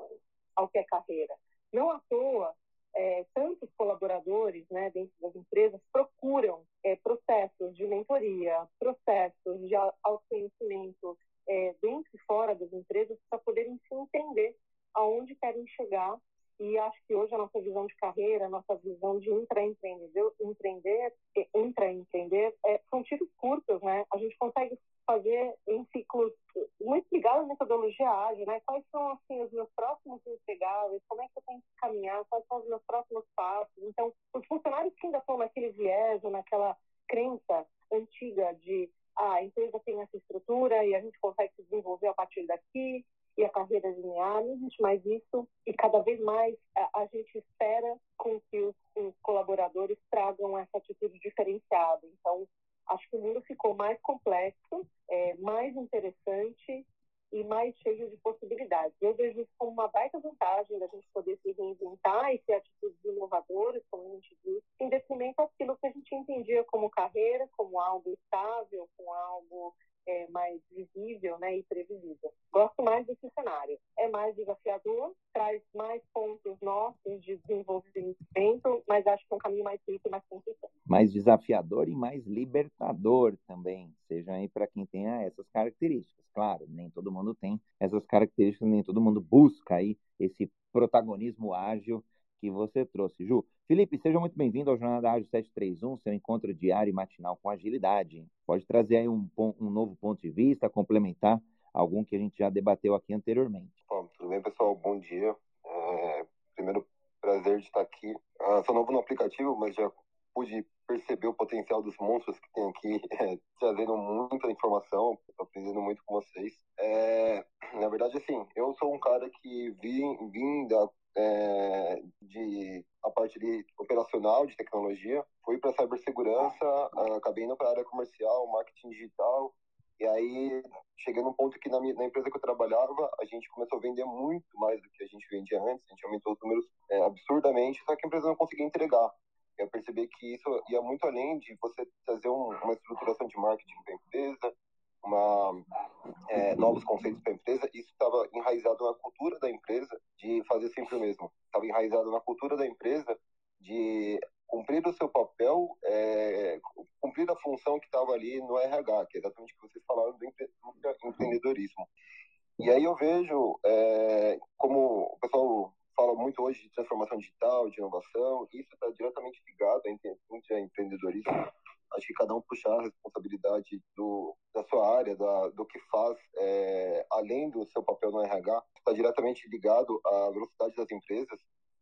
ao que é carreira. Não à toa, né, dentro das empresas procuram é, processos de mentoria, processos de autoconhecimento é, dentro e fora das empresas para poderem se entender aonde querem chegar. E acho que hoje a nossa visão de carreira, a nossa visão de intraempreender, empreender, intraempreender, é, são tiros curtos, né? A gente consegue fazer em ciclos metodologia ágil, né? Quais são assim os meus próximos entregáveis? Como é que eu tenho que caminhar? Quais são os meus próximos passos? Então, os funcionários que ainda estão naquele viés ou naquela crença antiga de ah, a empresa tem essa estrutura e a gente consegue se desenvolver a partir daqui e a carreira linear, não existe mais isso, e cada vez mais a, a gente espera com que os, os, colaboradores tragam essa atitude diferenciada. Então, acho que o mundo ficou mais complexo, é, mais interessante mais cheio de possibilidades. Eu vejo isso como uma baita vantagem da gente poder se reinventar e ter atitudes inovadoras, como a gente disse, em detrimento daquilo que a gente entendia como carreira, como algo estável, como algo é, mais visível né, e previsível. Gosto mais desse cenário. É mais desafiador, traz mais pontos nossos de desenvolvimento, mas acho que é um caminho mais rico e mais consistente. Mais desafiador e mais libertador também, seja aí para quem tenha essas características. Claro, nem todo mundo tem essas características, nem todo mundo busca aí esse protagonismo ágil que você trouxe. Ju, Felipe, seja muito bem-vindo ao Jornada Ágil 731, seu encontro diário e matinal com agilidade. Pode trazer aí um, um novo ponto de vista, complementar algum que a gente já debateu aqui anteriormente. Bom, tudo bem, pessoal? Bom dia. É, primeiro, prazer de estar aqui. Ah, sou novo no aplicativo, mas já pude perceber o potencial dos monstros que tem aqui, é, trazendo muita informação, aprendendo muito com vocês. É, na verdade, assim, eu sou um cara que vim, vim da é, de a parte de operacional de tecnologia, fui para cibersegurança, acabei indo para a área comercial, marketing digital, e aí cheguei num ponto que na, minha, na, empresa que eu trabalhava, a gente começou a vender muito mais do que a gente vendia antes, a gente aumentou os números é, absurdamente, só que a empresa não conseguia entregar. Eu percebi que isso ia muito além de você trazer um, uma estruturação de marketing para a empresa, uma, é, novos conceitos para a empresa, isso estava enraizado na cultura da empresa de fazer sempre o mesmo. Estava enraizado na cultura da empresa de cumprir o seu papel, é, cumprir a função que estava ali no RH, que é exatamente o que vocês falaram do empreendedorismo. E aí eu vejo é, como o pessoal fala muito hoje de transformação digital, de inovação, isso está diretamente ligado a empreendedorismo acho que cada um puxar a responsabilidade do, da sua área, da, do que faz, é, além do seu papel no RH, está diretamente ligado à velocidade das empresas,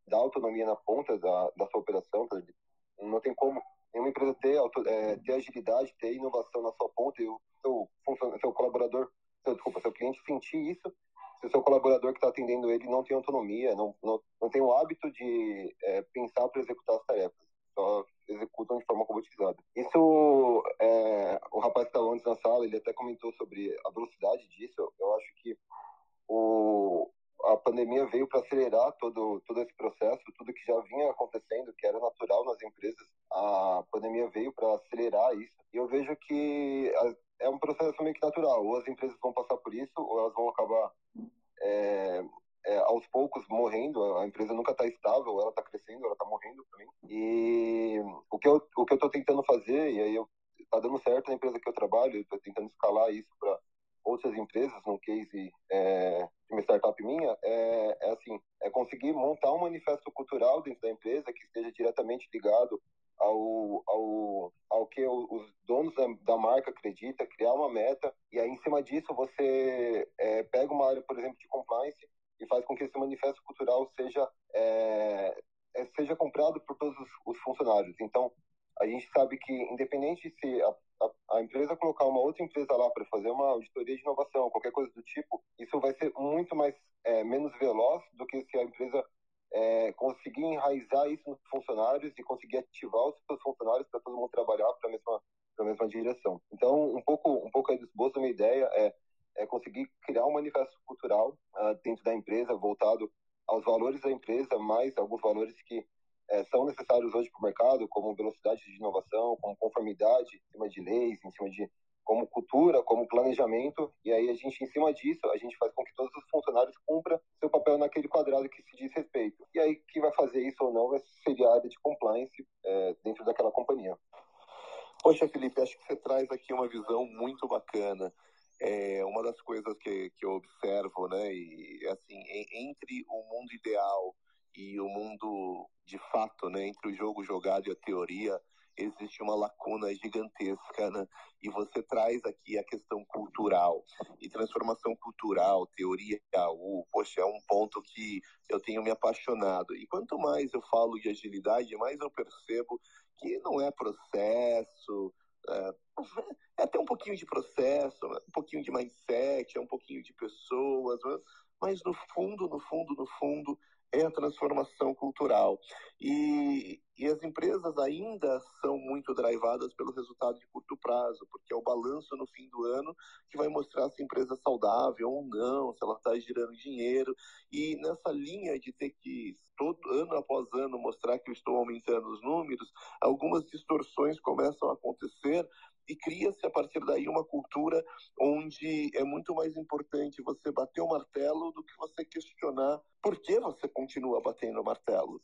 da autonomia na ponta da, da sua operação. Tá? Não tem como nenhuma empresa ter, auto, é, ter agilidade, ter inovação na sua ponta e o seu, seu colaborador, seu, desculpa, seu cliente sentir isso se o seu colaborador que está atendendo ele não tem autonomia, não, não, não tem o hábito de é, pensar para executar as tarefas, só executam de forma robotizada. Isso, é, o rapaz que estava antes na sala, ele até comentou sobre a velocidade disso. Eu acho que o, a pandemia veio para acelerar todo, todo esse processo, tudo que já vinha acontecendo, que era natural nas empresas, a pandemia veio para acelerar isso. E eu vejo que é um processo meio que natural. Ou as empresas vão passar por isso, ou elas vão acabar é, é, aos poucos morrendo. A empresa nunca está estável, ela está crescendo, ela está morrendo também. E o que eu o que eu estou tentando fazer e aí eu tá dando certo na empresa que eu trabalho, estou tentando escalar isso para outras empresas, num case é, de uma startup minha, é, é assim, é conseguir montar um manifesto cultural dentro da empresa que esteja diretamente ligado ao, ao, ao que os donos da, marca acreditam, criar uma meta, e aí em cima disso você é, pega uma área, por exemplo, de compliance e faz com que esse manifesto cultural seja, é, é, seja comprado por todos os, os, funcionários. Então, a gente sabe que, independente se a, a, a empresa colocar uma outra empresa lá para fazer uma auditoria de inovação, qualquer coisa do tipo, isso vai ser muito mais é, menos veloz do que se a empresa é, conseguir enraizar isso nos funcionários e conseguir ativar os seus funcionários para todo mundo trabalhar para a mesma, mesma direção. Então, um pouco, um pouco aí do esboço da minha ideia é é conseguir criar um manifesto cultural uh, dentro da empresa voltado aos valores da empresa, mais alguns valores que é, são necessários hoje para o mercado, como velocidade de inovação, como conformidade em cima de leis, em cima de como cultura, como planejamento, e aí a gente, em cima disso, a gente faz com que todos os funcionários cumpram seu papel naquele quadrado que se diz respeito. E aí, quem vai fazer isso ou não seria a área de compliance é, dentro daquela companhia. Poxa, Felipe, acho que você traz aqui uma visão muito bacana é uma das coisas que, que eu observo, né, e assim, entre o mundo ideal e o mundo de fato, né, entre o jogo jogado e a teoria, existe uma lacuna gigantesca, né? E você traz aqui a questão cultural e transformação cultural, teoria AU, poxa, é um ponto que eu tenho me apaixonado. E quanto mais eu falo de agilidade, mais eu percebo que não é processo, É, é até um pouquinho de processo, um pouquinho de mindset, é um pouquinho de pessoas, mas no fundo, no fundo, no fundo, é a transformação cultural. E, e as empresas ainda são muito drivadas pelo resultado de curto prazo, porque é o balanço no fim do ano que vai mostrar se a empresa é saudável ou não, se ela está girando dinheiro. E nessa linha de ter que, todo ano após ano, mostrar que eu estou aumentando os números, algumas distorções começam a acontecer e cria-se a partir daí uma cultura onde é muito mais importante você bater o martelo do que você questionar por que você continua batendo o martelo.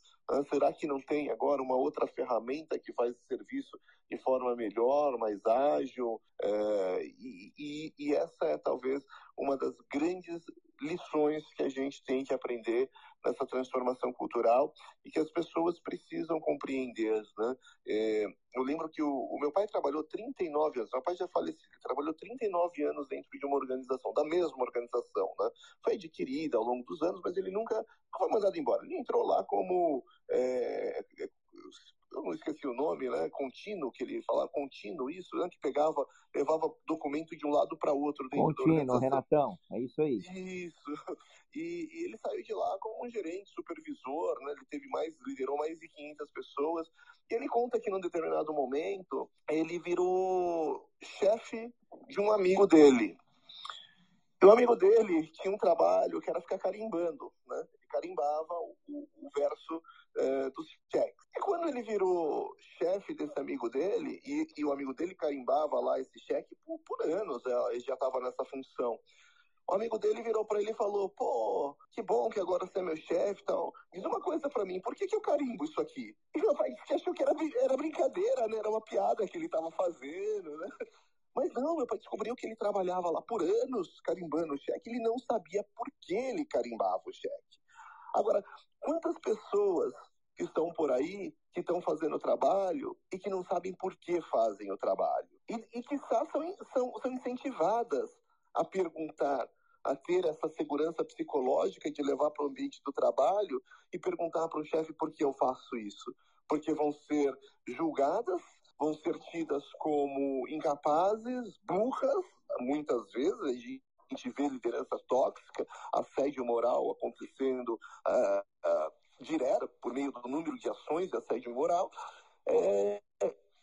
Será que não tem agora uma outra ferramenta que faz o serviço de forma melhor, mais ágil? É, e, e, e essa é talvez uma das grandes lições que a gente tem que aprender nessa transformação cultural e que as pessoas precisam compreender. Né? É, eu lembro que o, o, meu pai trabalhou 39 anos, meu pai já faleceu, trabalhou 39 anos dentro de uma organização, da mesma organização. Né? Foi adquirida ao longo dos anos, mas ele nunca foi mandado embora. Ele entrou lá como é, não esqueci o nome, né? Contínuo, que ele falava, contínuo, isso, né? Que pegava, levava documento de um lado para outro dentro contínuo, Renatão, é isso aí. Isso. E, e, ele saiu de lá como um gerente, supervisor, né? Ele teve mais, liderou mais de 500 pessoas. E ele conta que num determinado momento ele virou chefe de um amigo dele. E o amigo dele tinha um trabalho que era ficar carimbando, né? Ele carimbava o, o verso é, dos cheques. E quando ele virou chefe desse amigo dele, e, e, o amigo dele carimbava lá esse cheque por, por anos, é, ele já estava nessa função. O amigo dele virou para ele e falou: Pô, que bom que agora você é meu chefe e tal. Diz uma coisa para mim, por que, que eu carimbo isso aqui? E meu pai achou que era, era brincadeira, né? Era uma piada que ele estava fazendo, né? Mas não, meu pai descobriu que ele trabalhava lá por anos carimbando o cheque. Ele não sabia por que ele carimbava o cheque. Agora, quantas pessoas que estão por aí, que estão fazendo o trabalho e que não sabem por que fazem o trabalho? E, e que são, são, são incentivadas a perguntar, a ter essa segurança psicológica de levar para o ambiente do trabalho e perguntar para o chefe por que eu faço isso. Porque vão ser julgadas, vão ser tidas como incapazes, burras, muitas vezes, a gente vê liderança tóxica, assédio moral acontecendo uh, uh, direto por meio do número de ações de assédio moral. É,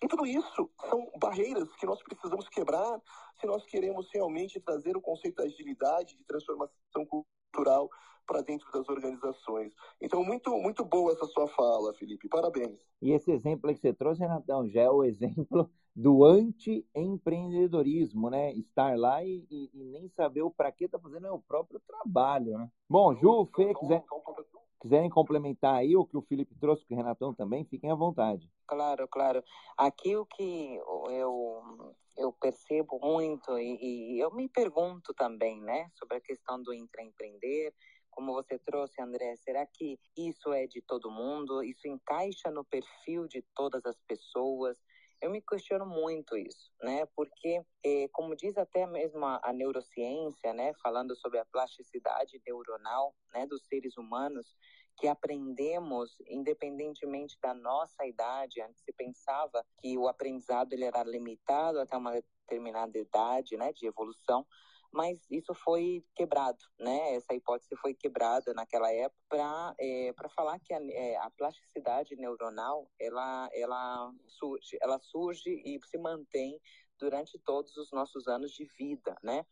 e tudo isso são barreiras que nós precisamos quebrar se nós queremos realmente trazer o conceito da agilidade, de transformação cultural para dentro das organizações. Então, muito, muito boa essa sua fala, Felipe. Parabéns. E esse exemplo que você trouxe, Renatão, já é o exemplo do anti-empreendedorismo, né? Estar lá e, e, e nem saber o para que está fazendo é o próprio trabalho, né? Bom, Ju, Fê, quiser, quiserem complementar aí o que o Felipe trouxe, que o Renatão também, fiquem à vontade. Claro, claro. Aqui o que eu, eu percebo muito e, e eu me pergunto também, né, sobre a questão do intraempreender, como você trouxe, André, será que isso é de todo mundo? Isso encaixa no perfil de todas as pessoas? Eu me questiono muito isso, né? Porque, eh, como diz até mesmo a, a, neurociência, né, falando sobre a plasticidade neuronal, né, dos seres humanos, que aprendemos independentemente da nossa idade. Antes se pensava que o aprendizado ele era limitado até uma determinada idade, né, de evolução mas isso foi quebrado, né? Essa hipótese foi quebrada naquela época para é, para falar que a, é, a, plasticidade neuronal ela ela surge ela surge e se mantém durante todos os nossos anos de vida, né?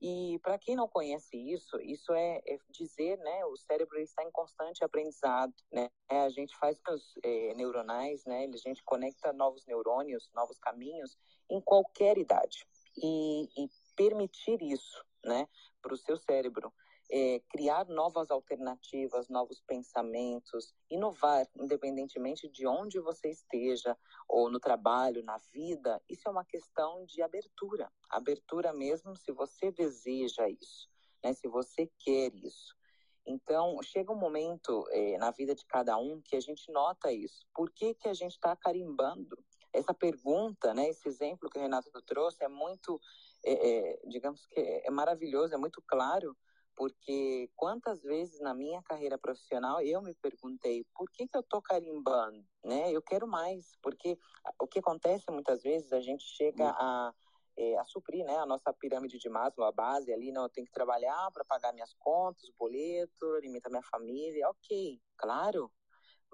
E para quem não conhece isso, isso é, é, dizer, né, o cérebro está em constante aprendizado, né? É, a gente faz os é, neuronais, né? A gente conecta novos neurônios, novos caminhos em qualquer idade. E, e permitir isso, né, para o seu cérebro. É, criar novas alternativas, novos pensamentos, inovar, independentemente de onde você esteja, ou no trabalho, na vida, isso é uma questão de abertura. Abertura mesmo se você deseja isso, né? se você quer isso. Então, chega um momento é, na vida de cada um que a gente nota isso. Por que, que a gente está carimbando? Essa pergunta, né, esse exemplo que o Renato trouxe é muito é, é, digamos que é maravilhoso, é muito claro, porque quantas vezes na minha carreira profissional eu me perguntei por que, que eu tô carimbando, né? Eu quero mais, porque o que acontece muitas vezes a gente chega a é, a suprir né, a nossa pirâmide de Maslow, a base ali, não, eu tenho que trabalhar para pagar minhas contas, boleto, alimentar minha família, ok, claro,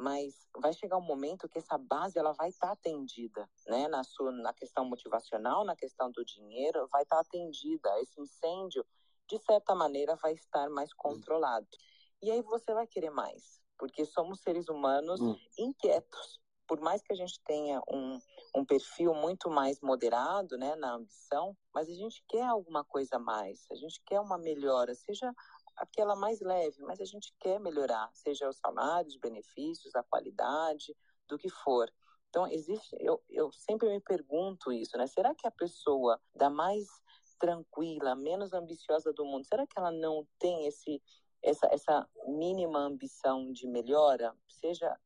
mas vai chegar um momento que essa base ela vai estar tá atendida, né, na sua na questão motivacional, na questão do dinheiro, vai estar tá atendida. Esse incêndio, de certa maneira, vai estar mais hum. controlado. E aí você vai querer mais, porque somos seres humanos hum. inquietos. Por mais que a gente tenha um, um perfil muito mais moderado, né, na ambição, mas a gente quer alguma coisa a mais, a gente quer uma melhora, seja aquela mais leve, mas a gente quer melhorar, seja os salários, os benefícios, a qualidade, do que for. Então, existe, eu, eu sempre me pergunto isso, né? Será que a pessoa da mais tranquila, menos ambiciosa do mundo, será que ela não tem esse essa, essa mínima ambição de melhora, seja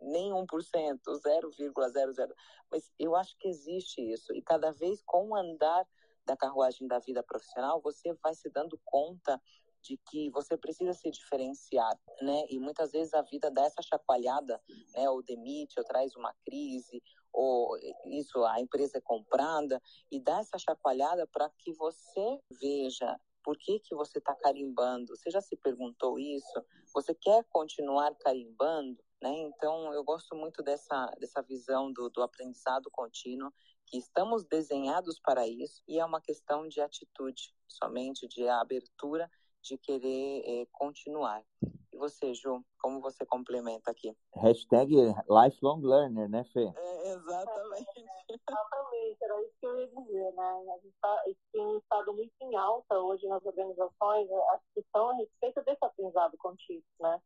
nem 1%, 0,00, mas eu acho que existe isso. E cada vez com o andar da carruagem da vida profissional, você vai se dando conta de que você precisa se diferenciar, né? E muitas vezes a vida dá essa chacoalhada, né? Ou demite, ou traz uma crise, ou isso, a empresa é comprada, e dá essa chacoalhada para que você veja por que, que você está carimbando. Você já se perguntou isso? Você quer continuar carimbando? Né? Então, eu gosto muito dessa, dessa visão do, do aprendizado contínuo que estamos desenhados para isso e é uma questão de atitude, somente de abertura de querer é, continuar. E você, Ju, como você complementa aqui? Hashtag lifelong learner, né, Fê? É, exatamente. exatamente, era isso que eu ia dizer, né? A gente tá, tem estado muito em alta hoje nas organizações a discussão a respeito desse aprendizado contínuo, né?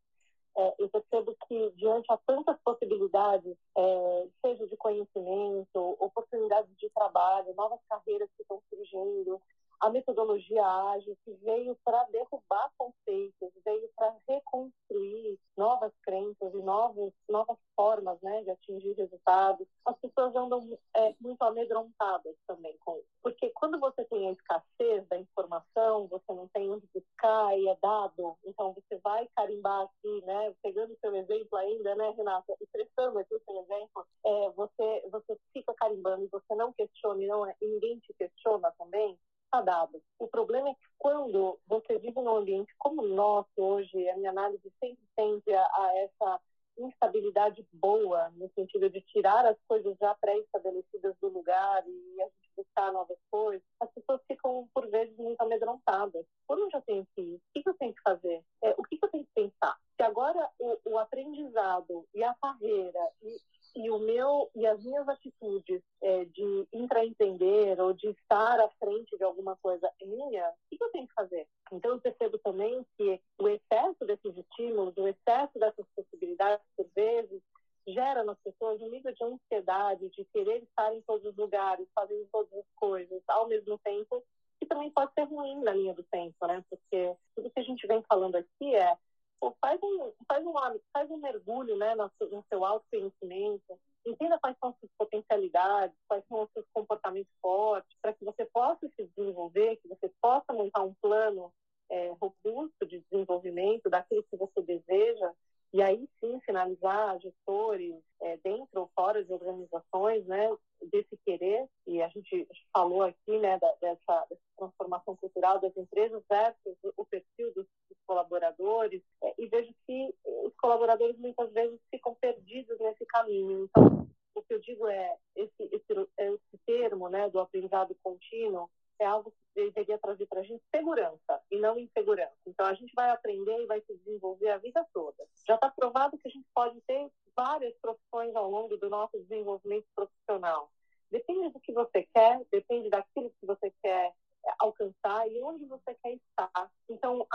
É, eu percebo que diante a tantas possibilidades, é, seja de conhecimento, oportunidades de trabalho, novas carreiras que estão surgindo, a metodologia ágil que veio para derrubar conceitos, veio para reconstruir novas crenças e novos, novas formas né, de atingir resultados. As pessoas andam é, muito amedrontadas também com isso. Porque quando você tem a escassez da informação, você não tem onde buscar e é dado, então você vai carimbar aqui, né, pegando o seu exemplo ainda, né, Renata, expressando aqui o seu exemplo, é, você, você fica carimbando e você não questiona e, não, é, e ninguém te questiona também, está dado. O problema é que quando você vive num ambiente como o nosso hoje, a minha análise sempre tende a, essa instabilidade boa, no sentido de tirar as coisas já pré-estabelecidas do lugar e a gente buscar novas coisas, as pessoas ficam, por vezes, muito amedrontadas. Por onde eu tenho que ir? O que, eu tenho que fazer? É, o que, eu tenho que pensar? Se agora o, o aprendizado e a carreira e e o meu e as minhas atitudes é, de intraentender ou de estar à frente de alguma coisa minha, o que eu tenho que fazer? Então eu percebo também que o excesso desses estímulos, o excesso dessas possibilidades, por vezes, gera nas pessoas um nível de ansiedade, de querer estar em todos os lugares, fazendo todas as coisas ao mesmo tempo, que também pode ser ruim na linha do tempo, né? Porque tudo que a gente vem falando aqui é pô, faz um, faz um, faz um mergulho né, no, no seu autoconhecimento, entenda quais são as suas potencialidades, quais são os seus comportamentos fortes, para que você possa se desenvolver, que você possa montar um plano é, robusto de desenvolvimento daquilo que você deseja, e aí sim finalizar gestores é, dentro ou fora de organizações, né, desse querer, e a gente falou aqui, né, dessa, dessa transformação cultural das empresas versus o perfil dos, dos colaboradores, é, e vejo que os colaboradores muitas vezes ficam perdidos nesse caminho. Então, o que eu digo é, esse, esse, esse termo, né, do aprendizado contínuo, é algo que deveria trazer para a gente segurança e não insegurança. Então, a gente vai aprender e vai se desenvolver a vida toda. Já está provado que a gente pode ter várias profissões ao longo do nosso desenvolvimento profissional. Depende do que você quer, depende daquilo que você quer alcançar e onde você quer estar. Então, um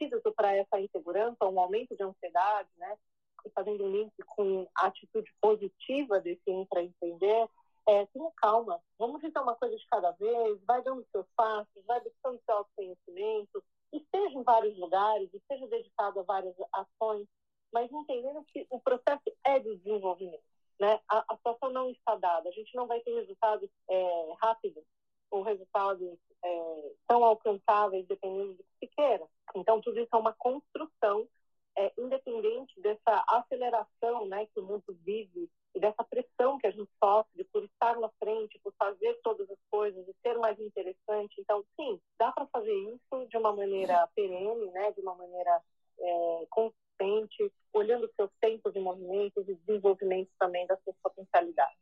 antídoto para essa insegurança, um aumento de ansiedade, né, fazendo um link com a atitude positiva desse intraempreender, é, tenha calma, vamos fazer uma coisa de cada vez, vai dando seus passos, vai buscando seu autoconhecimento, esteja em vários lugares, esteja dedicado a várias ações, mas entendendo que o processo é de desenvolvimento. Né? A, a situação não está dada, a gente não vai ter resultados é, rápidos, os resultados é, são alcançáveis dependendo do que se queira. Então, tudo isso é uma construção é, independente dessa aceleração né, que o mundo vive e dessa pressão que a gente sofre por estar na frente, por fazer todas as coisas e ser mais interessante. Então, sim, dá para fazer isso de uma maneira perene, né, de uma maneira é, consistente, olhando seus tempos e movimentos e desenvolvimento também das suas potencialidades.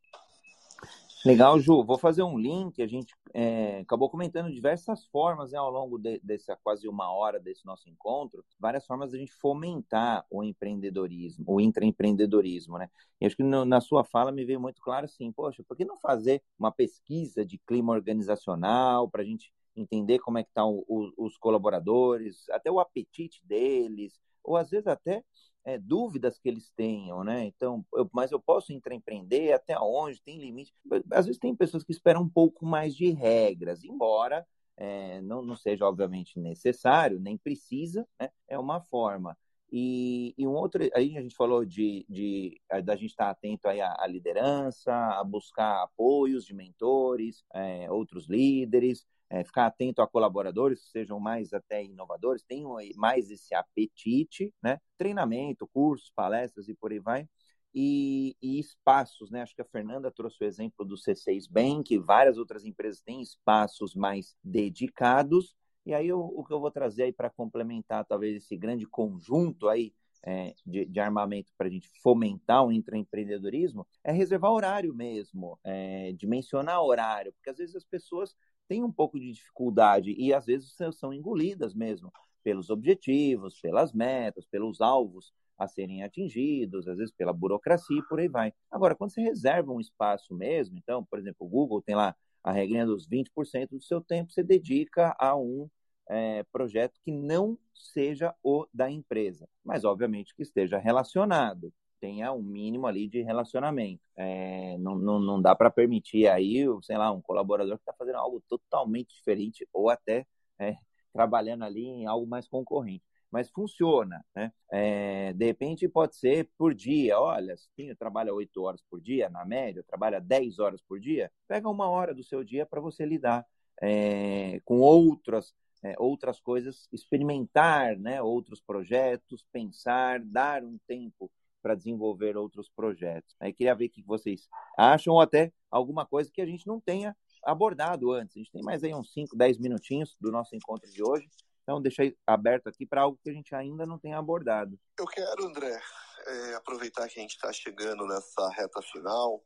Legal, Ju. Vou fazer um link. A gente é, acabou comentando diversas formas né, ao longo de, dessa quase uma hora desse nosso encontro, várias formas de a gente fomentar o empreendedorismo, o intraempreendedorismo, né? E acho que no, na sua fala me veio muito claro assim, poxa, por que não fazer uma pesquisa de clima organizacional para a gente entender como é que estão tá os colaboradores, até o apetite deles, ou às vezes até é, dúvidas que eles tenham, né? Então, eu, mas eu posso empreender até onde? Tem limite? Às vezes tem pessoas que esperam um pouco mais de regras, embora é, não, não seja obviamente necessário, nem precisa, né? É uma forma. E, e um outro, aí a gente falou de, de da gente estar atento aí à, à liderança, a buscar apoios de mentores, é, outros líderes, é, ficar atento a colaboradores sejam mais até inovadores, tenham mais esse apetite, né? Treinamento, cursos, palestras e por aí vai. E, e, espaços, né? Acho que a Fernanda trouxe o exemplo do C6 Bank, várias outras empresas têm espaços mais dedicados. E aí o, o que eu vou trazer aí para complementar talvez esse grande conjunto aí é, de, de, armamento para a gente fomentar o intraempreendedorismo é reservar horário mesmo, é, dimensionar horário, porque às vezes as pessoas têm um pouco de dificuldade e às vezes são engolidas mesmo pelos objetivos, pelas metas, pelos alvos a serem atingidos, às vezes pela burocracia e por aí vai. Agora, quando você reserva um espaço mesmo, então, por exemplo, o Google tem lá a regrinha dos 20% do seu tempo, você dedica a um é, projeto que não seja o da empresa, mas obviamente que esteja relacionado tenha um mínimo ali de relacionamento. É, não, não, não dá para permitir aí, sei lá, um colaborador que está fazendo algo totalmente diferente ou até é, trabalhando ali em algo mais concorrente. Mas funciona, né? É, de repente pode ser por dia. Olha, se trabalha oito horas por dia, na média, trabalha dez horas por dia, pega uma hora do seu dia para você lidar é, com outras é, outras coisas, experimentar né, outros projetos, pensar, dar um tempo para desenvolver outros projetos. Aí queria ver o que vocês acham ou até alguma coisa que a gente não tenha abordado antes. A gente tem mais aí uns 5, 10 minutinhos do nosso encontro de hoje. Então, deixei aberto aqui para algo que a gente ainda não tem abordado. Eu quero, André, é, aproveitar que a gente está chegando nessa reta final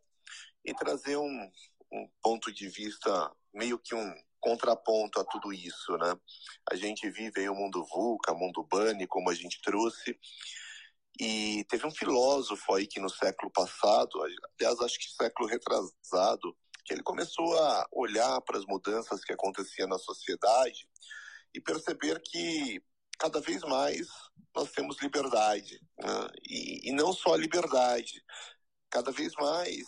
e trazer um, um ponto de vista, meio que um contraponto a tudo isso, né? A gente vive aí o mundo VUCA, mundo BANI, como a gente trouxe, e teve um filósofo aí que no século passado, aliás, acho que século retrasado, que ele começou a olhar para as mudanças que aconteciam na sociedade e perceber que cada vez mais nós temos liberdade. Né? E, e não só a liberdade, cada vez mais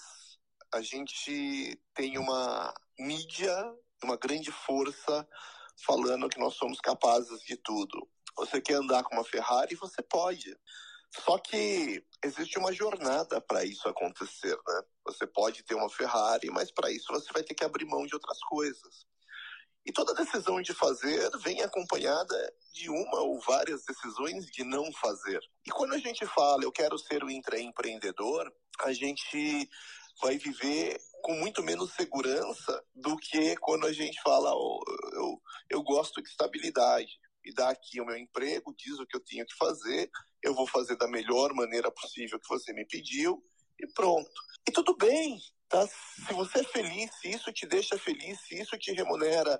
a gente tem uma mídia, uma grande força falando que nós somos capazes de tudo. Você quer andar com uma Ferrari? Você pode. Só que existe uma jornada para isso acontecer, né? Você pode ter uma Ferrari, mas para isso você vai ter que abrir mão de outras coisas. E toda decisão de fazer vem acompanhada de uma ou várias decisões de não fazer. E quando a gente fala, eu quero ser um intraempreendedor, a gente vai viver com muito menos segurança do que quando a gente fala, oh, eu, eu gosto de estabilidade me dá aqui o meu emprego, diz o que eu tenho que fazer, eu vou fazer da melhor maneira possível que você me pediu e pronto. E tudo bem, tá? Se você é feliz, se isso te deixa feliz, se isso te remunera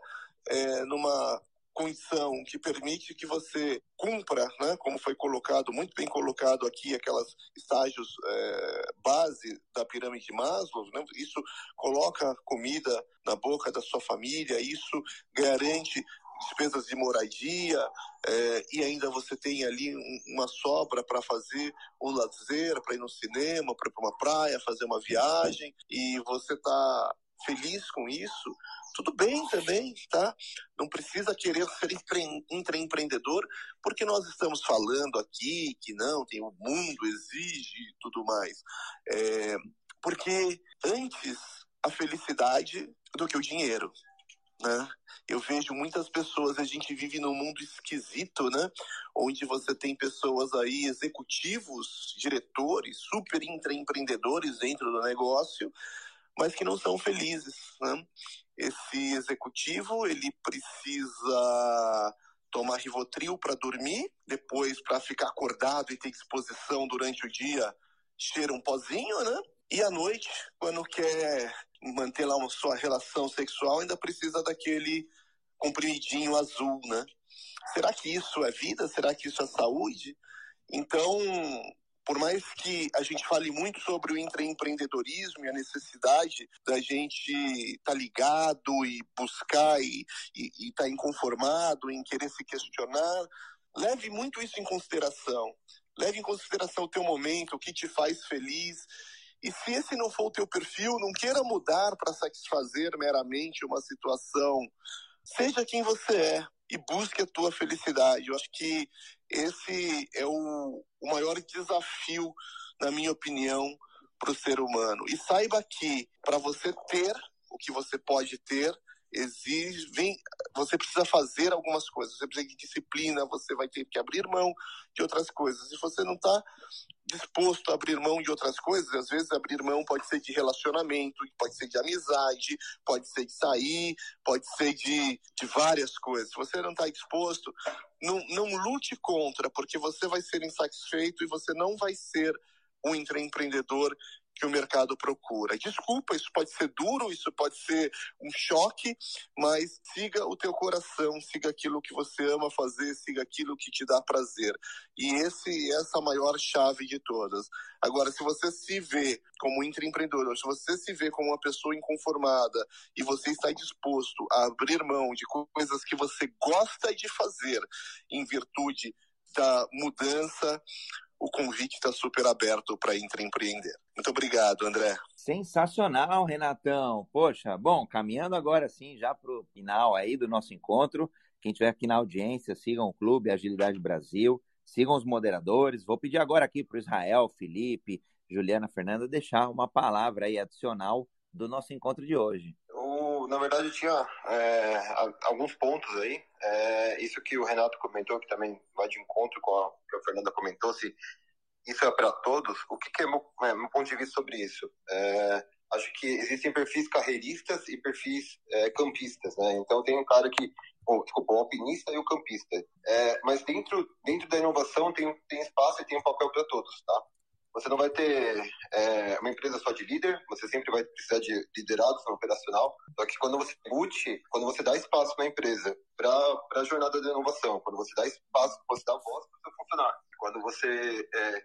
é, numa condição que permite que você cumpra, né, como foi colocado, muito bem colocado aqui, aquelas estágios é, base da pirâmide de Maslow, né, isso coloca comida na boca da sua família, isso garante despesas de moradia, é, e ainda você tem ali uma sobra para fazer um lazer, para ir no cinema, para ir para uma praia, fazer uma viagem, e você está feliz com isso, tudo bem também, tá? Não precisa querer ser intraempreendedor, porque nós estamos falando aqui que não, tem o mundo exige e tudo mais. É, porque antes a felicidade do que o dinheiro. Né? Eu vejo muitas pessoas, a gente vive num mundo esquisito, né? Onde você tem pessoas aí, executivos, diretores, super empreendedores dentro do negócio, mas que não são felizes, né? Esse executivo, ele precisa tomar Rivotril para dormir, depois para ficar acordado e ter disposição durante o dia, cheira um pozinho, né? E à noite, quando quer manter lá uma sua relação sexual, ainda precisa daquele comprimidinho azul, né? Será que isso é vida? Será que isso é saúde? Então, por mais que a gente fale muito sobre o intraempreendedorismo e a necessidade da gente estar tá ligado e buscar e estar tá inconformado, em querer se questionar, leve muito isso em consideração. Leve em consideração o teu momento, o que te faz feliz. E se esse não for o teu perfil, não queira mudar para satisfazer meramente uma situação. Seja quem você é e busque a tua felicidade. Eu acho que esse é o, o maior desafio, na minha opinião, para o ser humano. E saiba que para você ter o que você pode ter, exige, vem, você precisa fazer algumas coisas, você precisa de disciplina, você vai ter que abrir mão de outras coisas. Se você não está disposto a abrir mão de outras coisas, às vezes abrir mão pode ser de relacionamento, pode ser de amizade, pode ser de sair, pode ser de, de várias coisas. Se você não está disposto, não, não lute contra, porque você vai ser insatisfeito e você não vai ser um empreendedor que o mercado procura. Desculpa, isso pode ser duro, isso pode ser um choque, mas siga o teu coração, siga aquilo que você ama fazer, siga aquilo que te dá prazer. E esse essa é a maior chave de todas. Agora, se você se vê como intraempreendedor, se você se vê como uma pessoa inconformada e você está disposto a abrir mão de coisas que você gosta de fazer em virtude da mudança, o convite está super aberto para empreender. Muito obrigado, André. Sensacional, Renatão. Poxa, bom, caminhando agora sim já para o final aí do nosso encontro. Quem estiver aqui na audiência, sigam o Clube Agilidade Brasil, sigam os moderadores. Vou pedir agora aqui para o Israel, Felipe, Juliana Fernanda deixar uma palavra aí adicional do nosso encontro de hoje. Eu, na verdade, tinha é, alguns pontos aí. É, isso que o Renato comentou, que também vai de encontro com a que a Fernanda comentou, se isso é para todos, o que, que é meu, é, meu, ponto de vista sobre isso? É, acho que existem perfis carreiristas e perfis é, campistas, né? Então tem um cara que, oh, desculpa, o alpinista e o campista. É, mas dentro, dentro da inovação tem, tem espaço e tem um papel para todos, tá? Você não vai ter é, uma empresa só de líder, você sempre vai precisar de liderados no operacional. Só que quando você embute, quando você dá espaço na empresa para a jornada de inovação, quando você dá espaço, você dá voz para o seu funcionário, quando você é,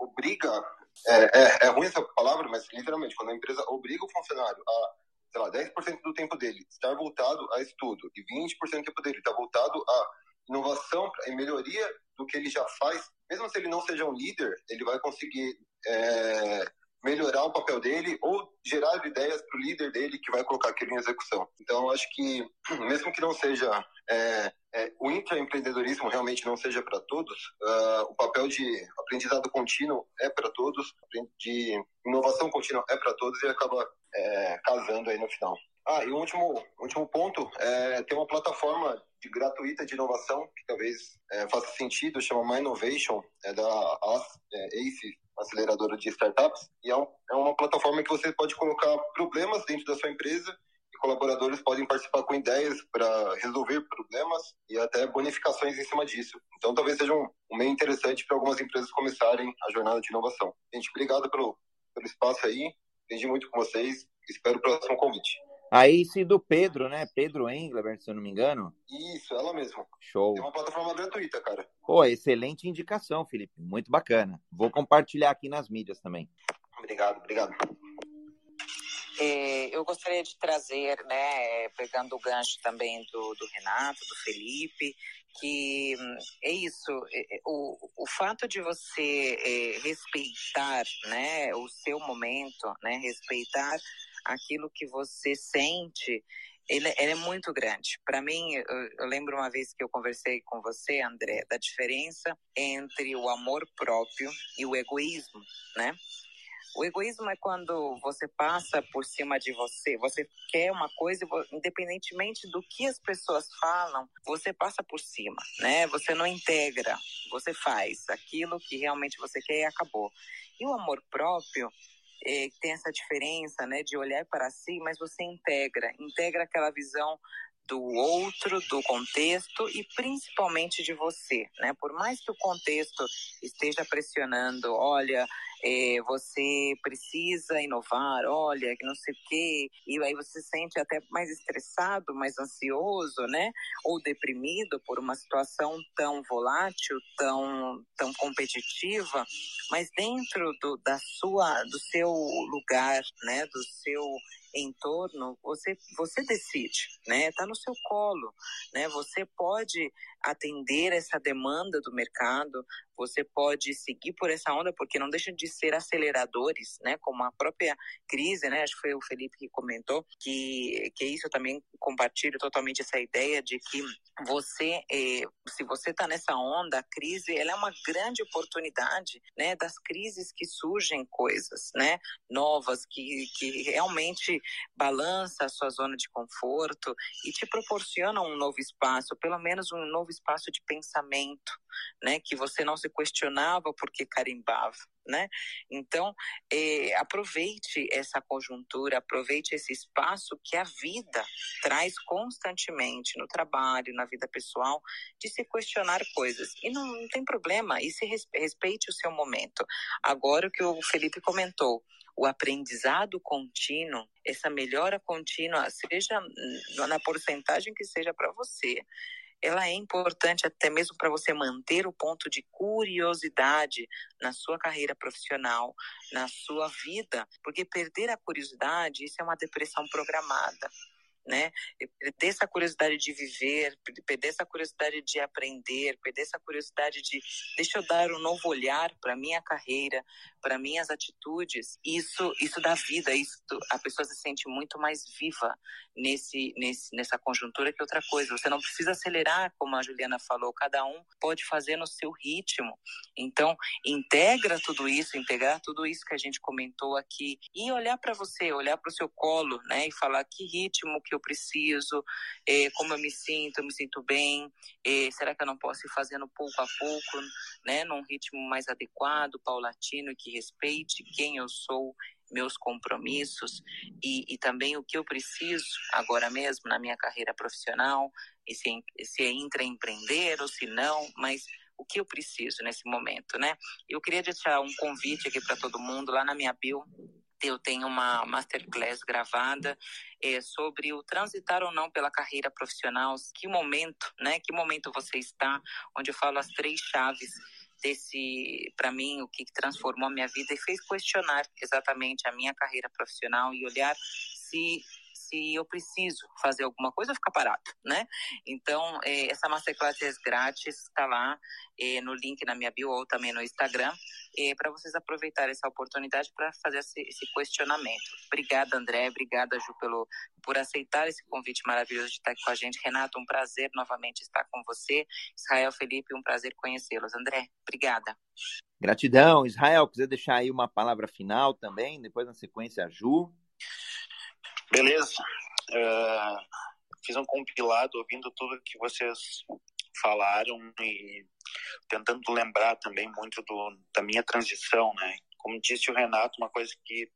obriga, é, é, é, ruim essa palavra, mas literalmente, quando a empresa obriga o funcionário a, sei lá, 10% do tempo dele estar voltado a estudo e 20% do tempo dele estar voltado a inovação e melhoria do que ele já faz, mesmo se ele não seja um líder, ele vai conseguir é, melhorar o papel dele ou gerar ideias para o líder dele que vai colocar aquilo em execução. Então, acho que, mesmo que não seja é, é, o intraempreendedorismo realmente não seja para todos, uh, o papel de aprendizado contínuo é para todos, de inovação contínua é para todos e acaba é, casando aí no final. Ah, e o último, último ponto é ter uma plataforma de gratuita de inovação que talvez é, faça sentido, chama My Innovation, é da ACE, aceleradora de startups, e é, um, é uma plataforma que você pode colocar problemas dentro da sua empresa e colaboradores podem participar com ideias para resolver problemas e até bonificações em cima disso. Então, talvez seja um, um meio interessante para algumas empresas começarem a jornada de inovação. Gente, obrigado pelo, pelo espaço aí, aprendi muito com vocês, espero o próximo convite. Aí sim do Pedro, né? Pedro Englebert, se eu não me engano. Isso, ela mesma. Show. É uma plataforma gratuita, cara. Pô, excelente indicação, Felipe. Muito bacana. Vou compartilhar aqui nas mídias também. Obrigado, obrigado. É, eu gostaria de trazer, né, pegando o gancho também do, do Renato, do Felipe, que é isso, é, é, o, o fato de você é, respeitar, né, o seu momento, né, respeitar aquilo que você sente, ele, ele é muito grande. Para mim, eu, eu, lembro uma vez que eu conversei com você, André, da diferença entre o amor próprio e o egoísmo, né? O egoísmo é quando você passa por cima de você, você quer uma coisa, independentemente do que as pessoas falam, você passa por cima, né? Você não integra, você faz aquilo que realmente você quer e acabou. E o amor próprio é, tem essa diferença, né, de olhar para si, mas você integra, integra aquela visão do outro, do contexto e principalmente de você, né? Por mais que o contexto esteja pressionando, olha, é, você precisa inovar, olha, que não sei o quê, e aí você se sente até mais estressado, mais ansioso, né? Ou deprimido por uma situação tão volátil, tão, tão competitiva, mas dentro do, da sua, do seu lugar, né? Do seu entorno, você, você decide, né? Está no seu colo, né? Você pode atender essa demanda do mercado, você pode seguir por essa onda, porque não deixam de ser aceleradores, né? Como a própria crise, né? Acho que foi o Felipe que comentou que, que isso também compartilho totalmente essa ideia de que você, eh, se você está nessa onda, a crise, ela é uma grande oportunidade, né? Das crises que surgem coisas, né? Novas, que, que realmente balança a sua zona de conforto e te proporciona um novo espaço, pelo menos um novo espaço de pensamento, né? Que você não se questionava porque carimbava, né? Então, é, aproveite essa conjuntura, aproveite esse espaço que a vida traz constantemente no trabalho, na vida pessoal, de se questionar coisas. E não, não tem problema, e se respeite o seu momento. Agora, o que o Felipe comentou, o aprendizado contínuo, essa melhora contínua, seja na porcentagem que seja para você, ela é importante até mesmo para você manter o ponto de curiosidade na sua carreira profissional, na sua vida, porque perder a curiosidade, isso é uma depressão programada né? Perder essa curiosidade de viver, perder essa curiosidade de aprender, perder essa curiosidade de deixa eu dar um novo olhar para minha carreira, para minhas atitudes. Isso, isso dá vida, isso a pessoa se sente muito mais viva nesse, nesse nessa conjuntura que outra coisa. Você não precisa acelerar, como a Juliana falou. Cada um pode fazer no seu ritmo. Então, integra tudo isso, integrar tudo isso que a gente comentou aqui e olhar para você, olhar para o seu colo, né? E falar que ritmo que eu preciso, é, como eu me sinto, eu me sinto bem, é, será que eu não posso ir fazendo pouco a pouco, né, num ritmo mais adequado, paulatino, que respeite quem eu sou, meus compromissos e, e também o que eu preciso agora mesmo na minha carreira profissional, e se, se é intraempreender ou se não, mas o que eu preciso nesse momento, né? Eu queria deixar um convite aqui para todo mundo lá na minha bio eu tenho uma masterclass gravada é, sobre o transitar ou não pela carreira profissional, que momento, né? Que momento você está, onde eu falo as três chaves desse, para mim, o que transformou a minha vida e fez questionar exatamente a minha carreira profissional e olhar se se eu preciso fazer alguma coisa, ficar parado, né? Então, é, essa masterclass é grátis, está lá é, no link na minha bio ou também no Instagram, é, para vocês aproveitarem essa oportunidade para fazer esse, esse, questionamento. Obrigada, André, obrigada, Ju, pelo, por aceitar esse convite maravilhoso de estar aqui com a gente. Renato, um prazer novamente estar com você. Israel Felipe, um prazer conhecê-los. André, obrigada. Gratidão. Israel, quiser deixar aí uma palavra final também, depois na sequência a Ju. Beleza. Uh, fiz um compilado ouvindo tudo que vocês falaram e tentando lembrar também muito do, da minha transição, né? Como disse o Renato, uma coisa que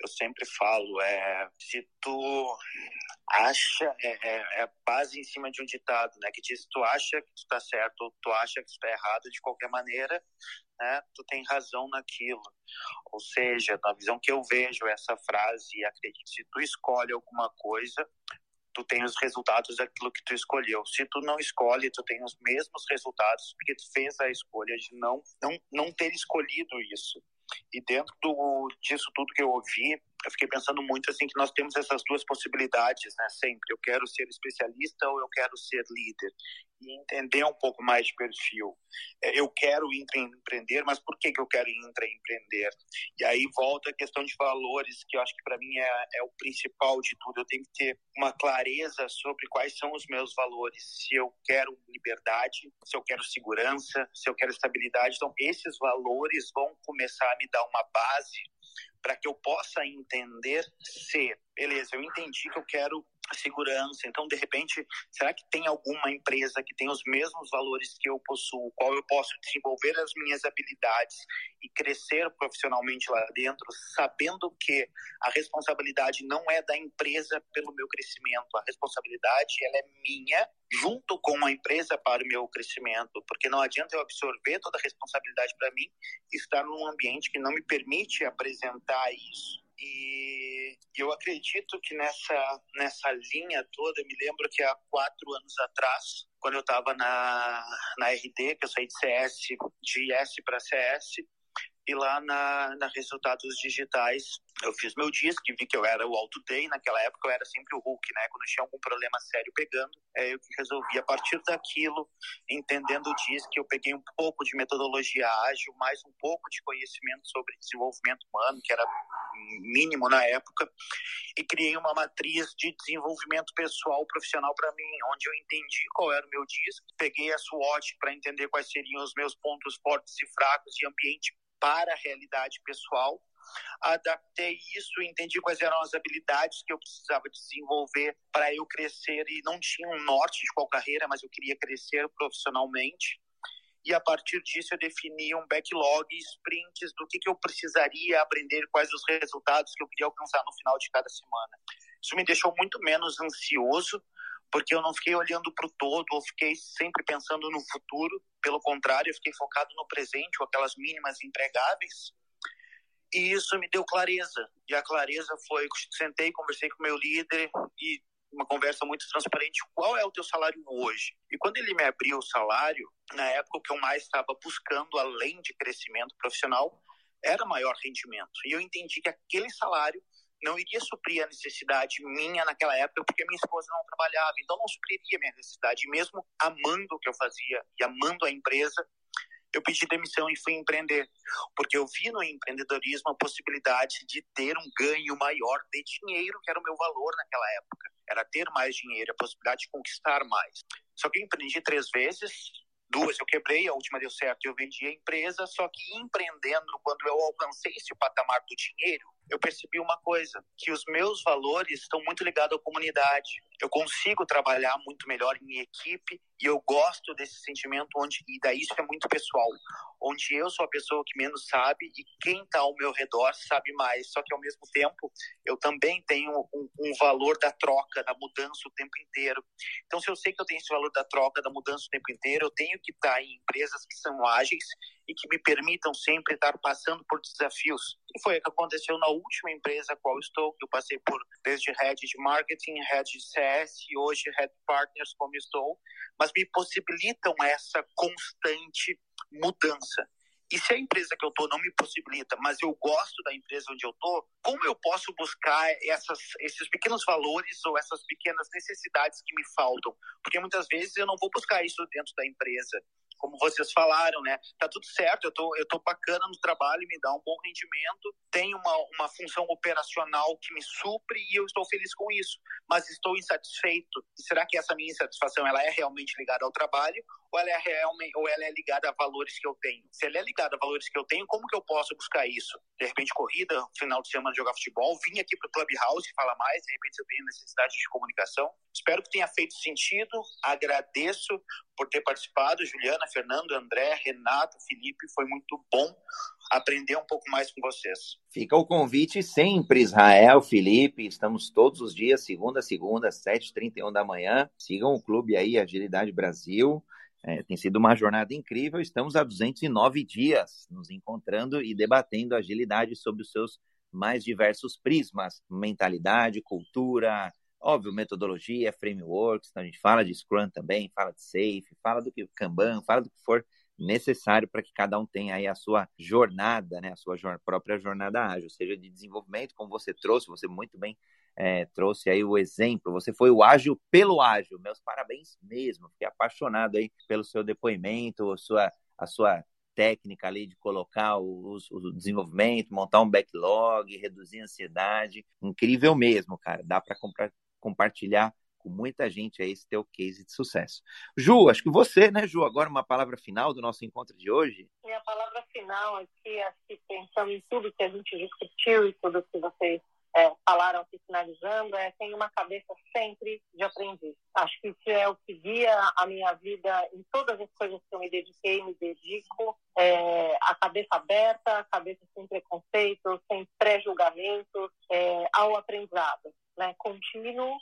eu sempre falo é se tu acha é, é, é base em cima de um ditado, né? Que diz tu acha que tu tá certo ou tu acha que tu tá errado de qualquer maneira, né? Tu tem razão naquilo. Ou seja, na visão que eu vejo essa frase acredito, se tu escolhe alguma coisa, tu tem os resultados daquilo que tu escolheu. Se tu não escolhe, tu tem os mesmos resultados porque tu fez a escolha de não não não ter escolhido isso. E dentro do, disso tudo que eu ouvi, eu fiquei pensando muito assim que nós temos essas duas possibilidades, né? Sempre eu quero ser especialista ou eu quero ser líder e entender um pouco mais de perfil. É, eu quero empreender, mas por que, que eu quero empreender? E aí volta a questão de valores, que eu acho que para mim é, é o principal de tudo. Eu tenho que ter uma clareza sobre quais são os meus valores. Se eu quero liberdade, se eu quero segurança, se eu quero estabilidade. Então, esses valores vão começar a me dar uma base para que eu possa entender se, beleza, eu entendi que eu quero segurança. Então, de repente, será que tem alguma empresa que tem os mesmos valores que eu possuo, qual eu posso desenvolver as minhas habilidades e crescer profissionalmente lá dentro, sabendo que a responsabilidade não é da empresa pelo meu crescimento, a responsabilidade ela é minha junto com a empresa para o meu crescimento, porque não adianta eu absorver toda a responsabilidade para mim e estar num ambiente que não me permite apresentar isso. E eu acredito que nessa, nessa linha toda, eu me lembro que há quatro anos atrás, quando eu estava na, na RD, que eu saí de CS, de IS para CS, e lá na, na Resultados Digitais, eu fiz meu disco, vi que eu era o Auto Day, naquela época eu era sempre o Hulk, né? Quando tinha algum problema sério pegando, é eu que resolvi. A partir daquilo, entendendo o disco, eu peguei um pouco de metodologia ágil, mais um pouco de conhecimento sobre desenvolvimento humano, que era mínimo na época, e criei uma matriz de desenvolvimento pessoal profissional para mim, onde eu entendi qual era o meu disco, peguei a SWOT para entender quais seriam os meus pontos fortes e fracos e ambiente para a realidade pessoal. Adaptei isso, entendi quais eram as habilidades que eu precisava desenvolver para eu crescer e não tinha um norte de qual carreira, mas eu queria crescer profissionalmente. E a partir disso eu defini um backlog, sprints do que, que eu precisaria aprender, quais os resultados que eu queria alcançar no final de cada semana. Isso me deixou muito menos ansioso, porque eu não fiquei olhando para o todo, ou fiquei sempre pensando no futuro. Pelo contrário, eu fiquei focado no presente, ou aquelas mínimas empregáveis. E isso me deu clareza. E a clareza foi: sentei, conversei com meu líder e uma conversa muito transparente. Qual é o teu salário hoje? E quando ele me abriu o salário, na época que eu mais estava buscando, além de crescimento profissional, era maior rendimento. E eu entendi que aquele salário não iria suprir a necessidade minha naquela época, porque minha esposa não trabalhava, então não supriria minha necessidade. Mesmo amando o que eu fazia e amando a empresa, eu pedi demissão e fui empreender, porque eu vi no empreendedorismo a possibilidade de ter um ganho maior de dinheiro, que era o meu valor naquela época. Era ter mais dinheiro, a possibilidade de conquistar mais. Só que eu empreendi três vezes, duas eu quebrei, a última deu certo, eu vendi a empresa, só que empreendendo, quando eu alcancei esse patamar do dinheiro, eu percebi uma coisa, que os meus valores estão muito ligados à comunidade. Eu consigo trabalhar muito melhor em equipe e eu gosto desse sentimento onde e daí isso é muito pessoal, onde eu sou a pessoa que menos sabe e quem está ao meu redor sabe mais. Só que ao mesmo tempo eu também tenho um, um valor da troca, da mudança o tempo inteiro. Então se eu sei que eu tenho esse valor da troca, da mudança o tempo inteiro, eu tenho que estar tá em empresas que são ágeis e que me permitam sempre estar passando por desafios. E foi o que aconteceu na última empresa qual estou, que eu passei por desde head de marketing, head de CS e hoje head partners como estou, mas me possibilitam essa constante mudança. E se a empresa que eu estou não me possibilita, mas eu gosto da empresa onde eu estou, como eu posso buscar essas, esses pequenos valores ou essas pequenas necessidades que me faltam? Porque muitas vezes eu não vou buscar isso dentro da empresa como vocês falaram, né? Tá tudo certo, eu tô, eu tô bacana no trabalho, me dá um bom rendimento, tenho uma, uma função operacional que me supre e eu estou feliz com isso, mas estou insatisfeito. E será que essa minha insatisfação ela é realmente ligada ao trabalho ou ela é realmente ou ela é ligada a valores que eu tenho? Se ela é ligada a valores que eu tenho, como que eu posso buscar isso? De repente corrida, final de semana jogar futebol, vim aqui para o Clubhouse e falar mais, de repente eu tenho necessidade de comunicação. Espero que tenha feito sentido. Agradeço por ter participado, Juliana, Fernando, André, Renato, Felipe, foi muito bom aprender um pouco mais com vocês. Fica o convite sempre, Israel, Felipe, estamos todos os dias, segunda a segunda, 7h31 da manhã. Sigam o clube aí, Agilidade Brasil. É, tem sido uma jornada incrível. Estamos há 209 dias nos encontrando e debatendo agilidade sobre os seus mais diversos prismas: mentalidade, cultura, Óbvio, metodologia, frameworks, então a gente fala de Scrum também, fala de Safe, fala do que Kanban, fala do que for necessário para que cada um tenha aí a sua jornada, né, a sua própria jornada ágil, seja de desenvolvimento, como você trouxe, você muito bem é, trouxe aí o exemplo, você foi o ágil pelo ágil, meus parabéns mesmo, fiquei apaixonado aí pelo seu depoimento, a sua, a sua técnica ali de colocar o, o, desenvolvimento, montar um backlog, reduzir a ansiedade, incrível mesmo, cara, dá para compartilhar com muita gente a esse teu case de sucesso. Ju, acho que você, né, Ju, agora uma palavra final do nosso encontro de hoje. Minha palavra final aqui, acho que pensando em tudo que a gente discutiu e tudo que vocês é, falaram aqui finalizando, é tem uma cabeça sempre de aprendiz. Acho que isso é o que guia a minha vida em todas as coisas que eu me dediquei, me dedico. É, a cabeça aberta, a cabeça sem preconceito, sem pré-julgamento, é, ao aprendizado, né? contínuo,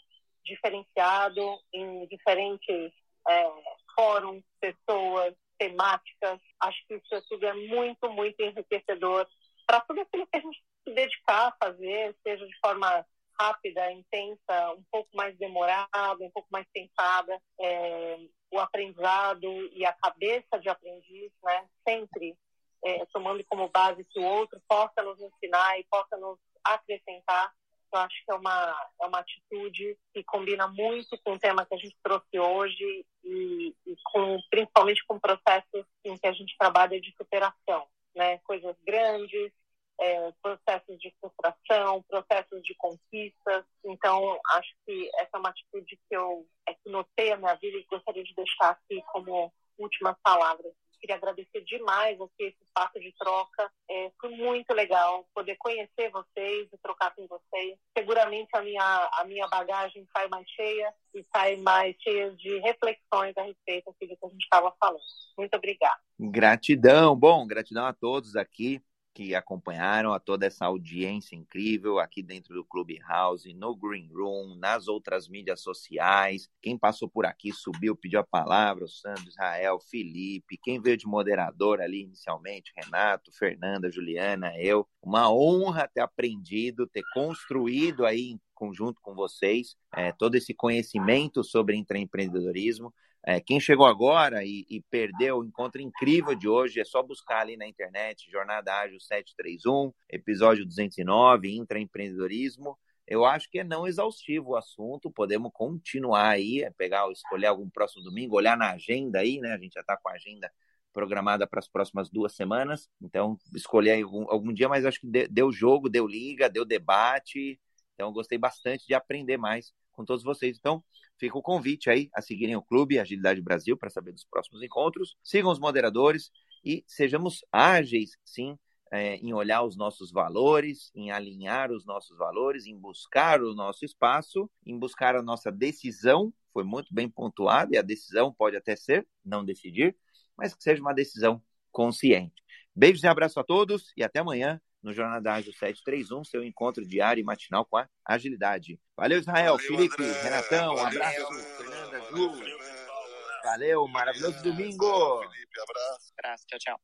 diferenciado em diferentes é, fóruns, pessoas, temáticas. Acho que isso tudo é muito, muito enriquecedor para tudo aquilo que a gente se dedicar a fazer, seja de forma rápida, intensa, um pouco mais demorada, um pouco mais pensada, é, o aprendizado e a cabeça de aprendiz, né, sempre é, tomando como base que o outro possa nos ensinar e possa nos acrescentar. Eu acho que é uma, é uma atitude que combina muito com o tema que a gente trouxe hoje e, e com, principalmente com processos em que a gente trabalha de superação, né? Coisas grandes, é, processos de frustração, processos de conquistas. Então, acho que essa é uma atitude que eu é, que notei a minha vida e gostaria de deixar aqui como últimas palavras. Queria agradecer demais aqui esse espaço de troca. É, foi muito legal poder conhecer vocês e trocar com vocês. Seguramente a minha, a minha bagagem sai mais cheia e sai mais cheia de reflexões a respeito do que a gente estava falando. Muito obrigada. Gratidão. Bom, gratidão a todos aqui que acompanharam, a toda essa audiência incrível aqui dentro do Clubhouse, no Green Room, nas outras mídias sociais. Quem passou por aqui, subiu, pediu a palavra, o Sandro, Israel, Felipe, quem veio de moderador ali inicialmente, Renato, Fernanda, Juliana, eu. Uma honra ter aprendido, ter construído aí em conjunto com vocês é, todo esse conhecimento sobre intraempreendedorismo. É, quem chegou agora e, e, perdeu o encontro incrível de hoje, é só buscar ali na internet, Jornada Ágil 731, episódio 209, intraempreendedorismo. Eu acho que é não exaustivo o assunto, podemos continuar aí, é pegar, escolher algum próximo domingo, olhar na agenda aí, né? A gente já está com a agenda programada para as próximas duas semanas, então escolher algum, algum dia, mas acho que deu jogo, deu liga, deu debate, então gostei bastante de aprender mais com todos vocês. Então, fica o convite aí a seguirem o Clube Agilidade Brasil para saber dos próximos encontros. Sigam os moderadores e sejamos ágeis, sim, é, em olhar os nossos valores, em alinhar os nossos valores, em buscar o nosso espaço, em buscar a nossa decisão. Foi muito bem pontuado, e a decisão pode até ser não decidir, mas que seja uma decisão consciente. Beijos e abraço a todos e até amanhã no Jornada Ágil 731, seu encontro diário e matinal com a agilidade. Valeu, Israel, Valeu, Felipe, André. Renatão, um abraço, Valeu, Fernanda, Ju. Valeu, maravilhoso domingo. Felipe, abraço. Abraço, tchau, tchau.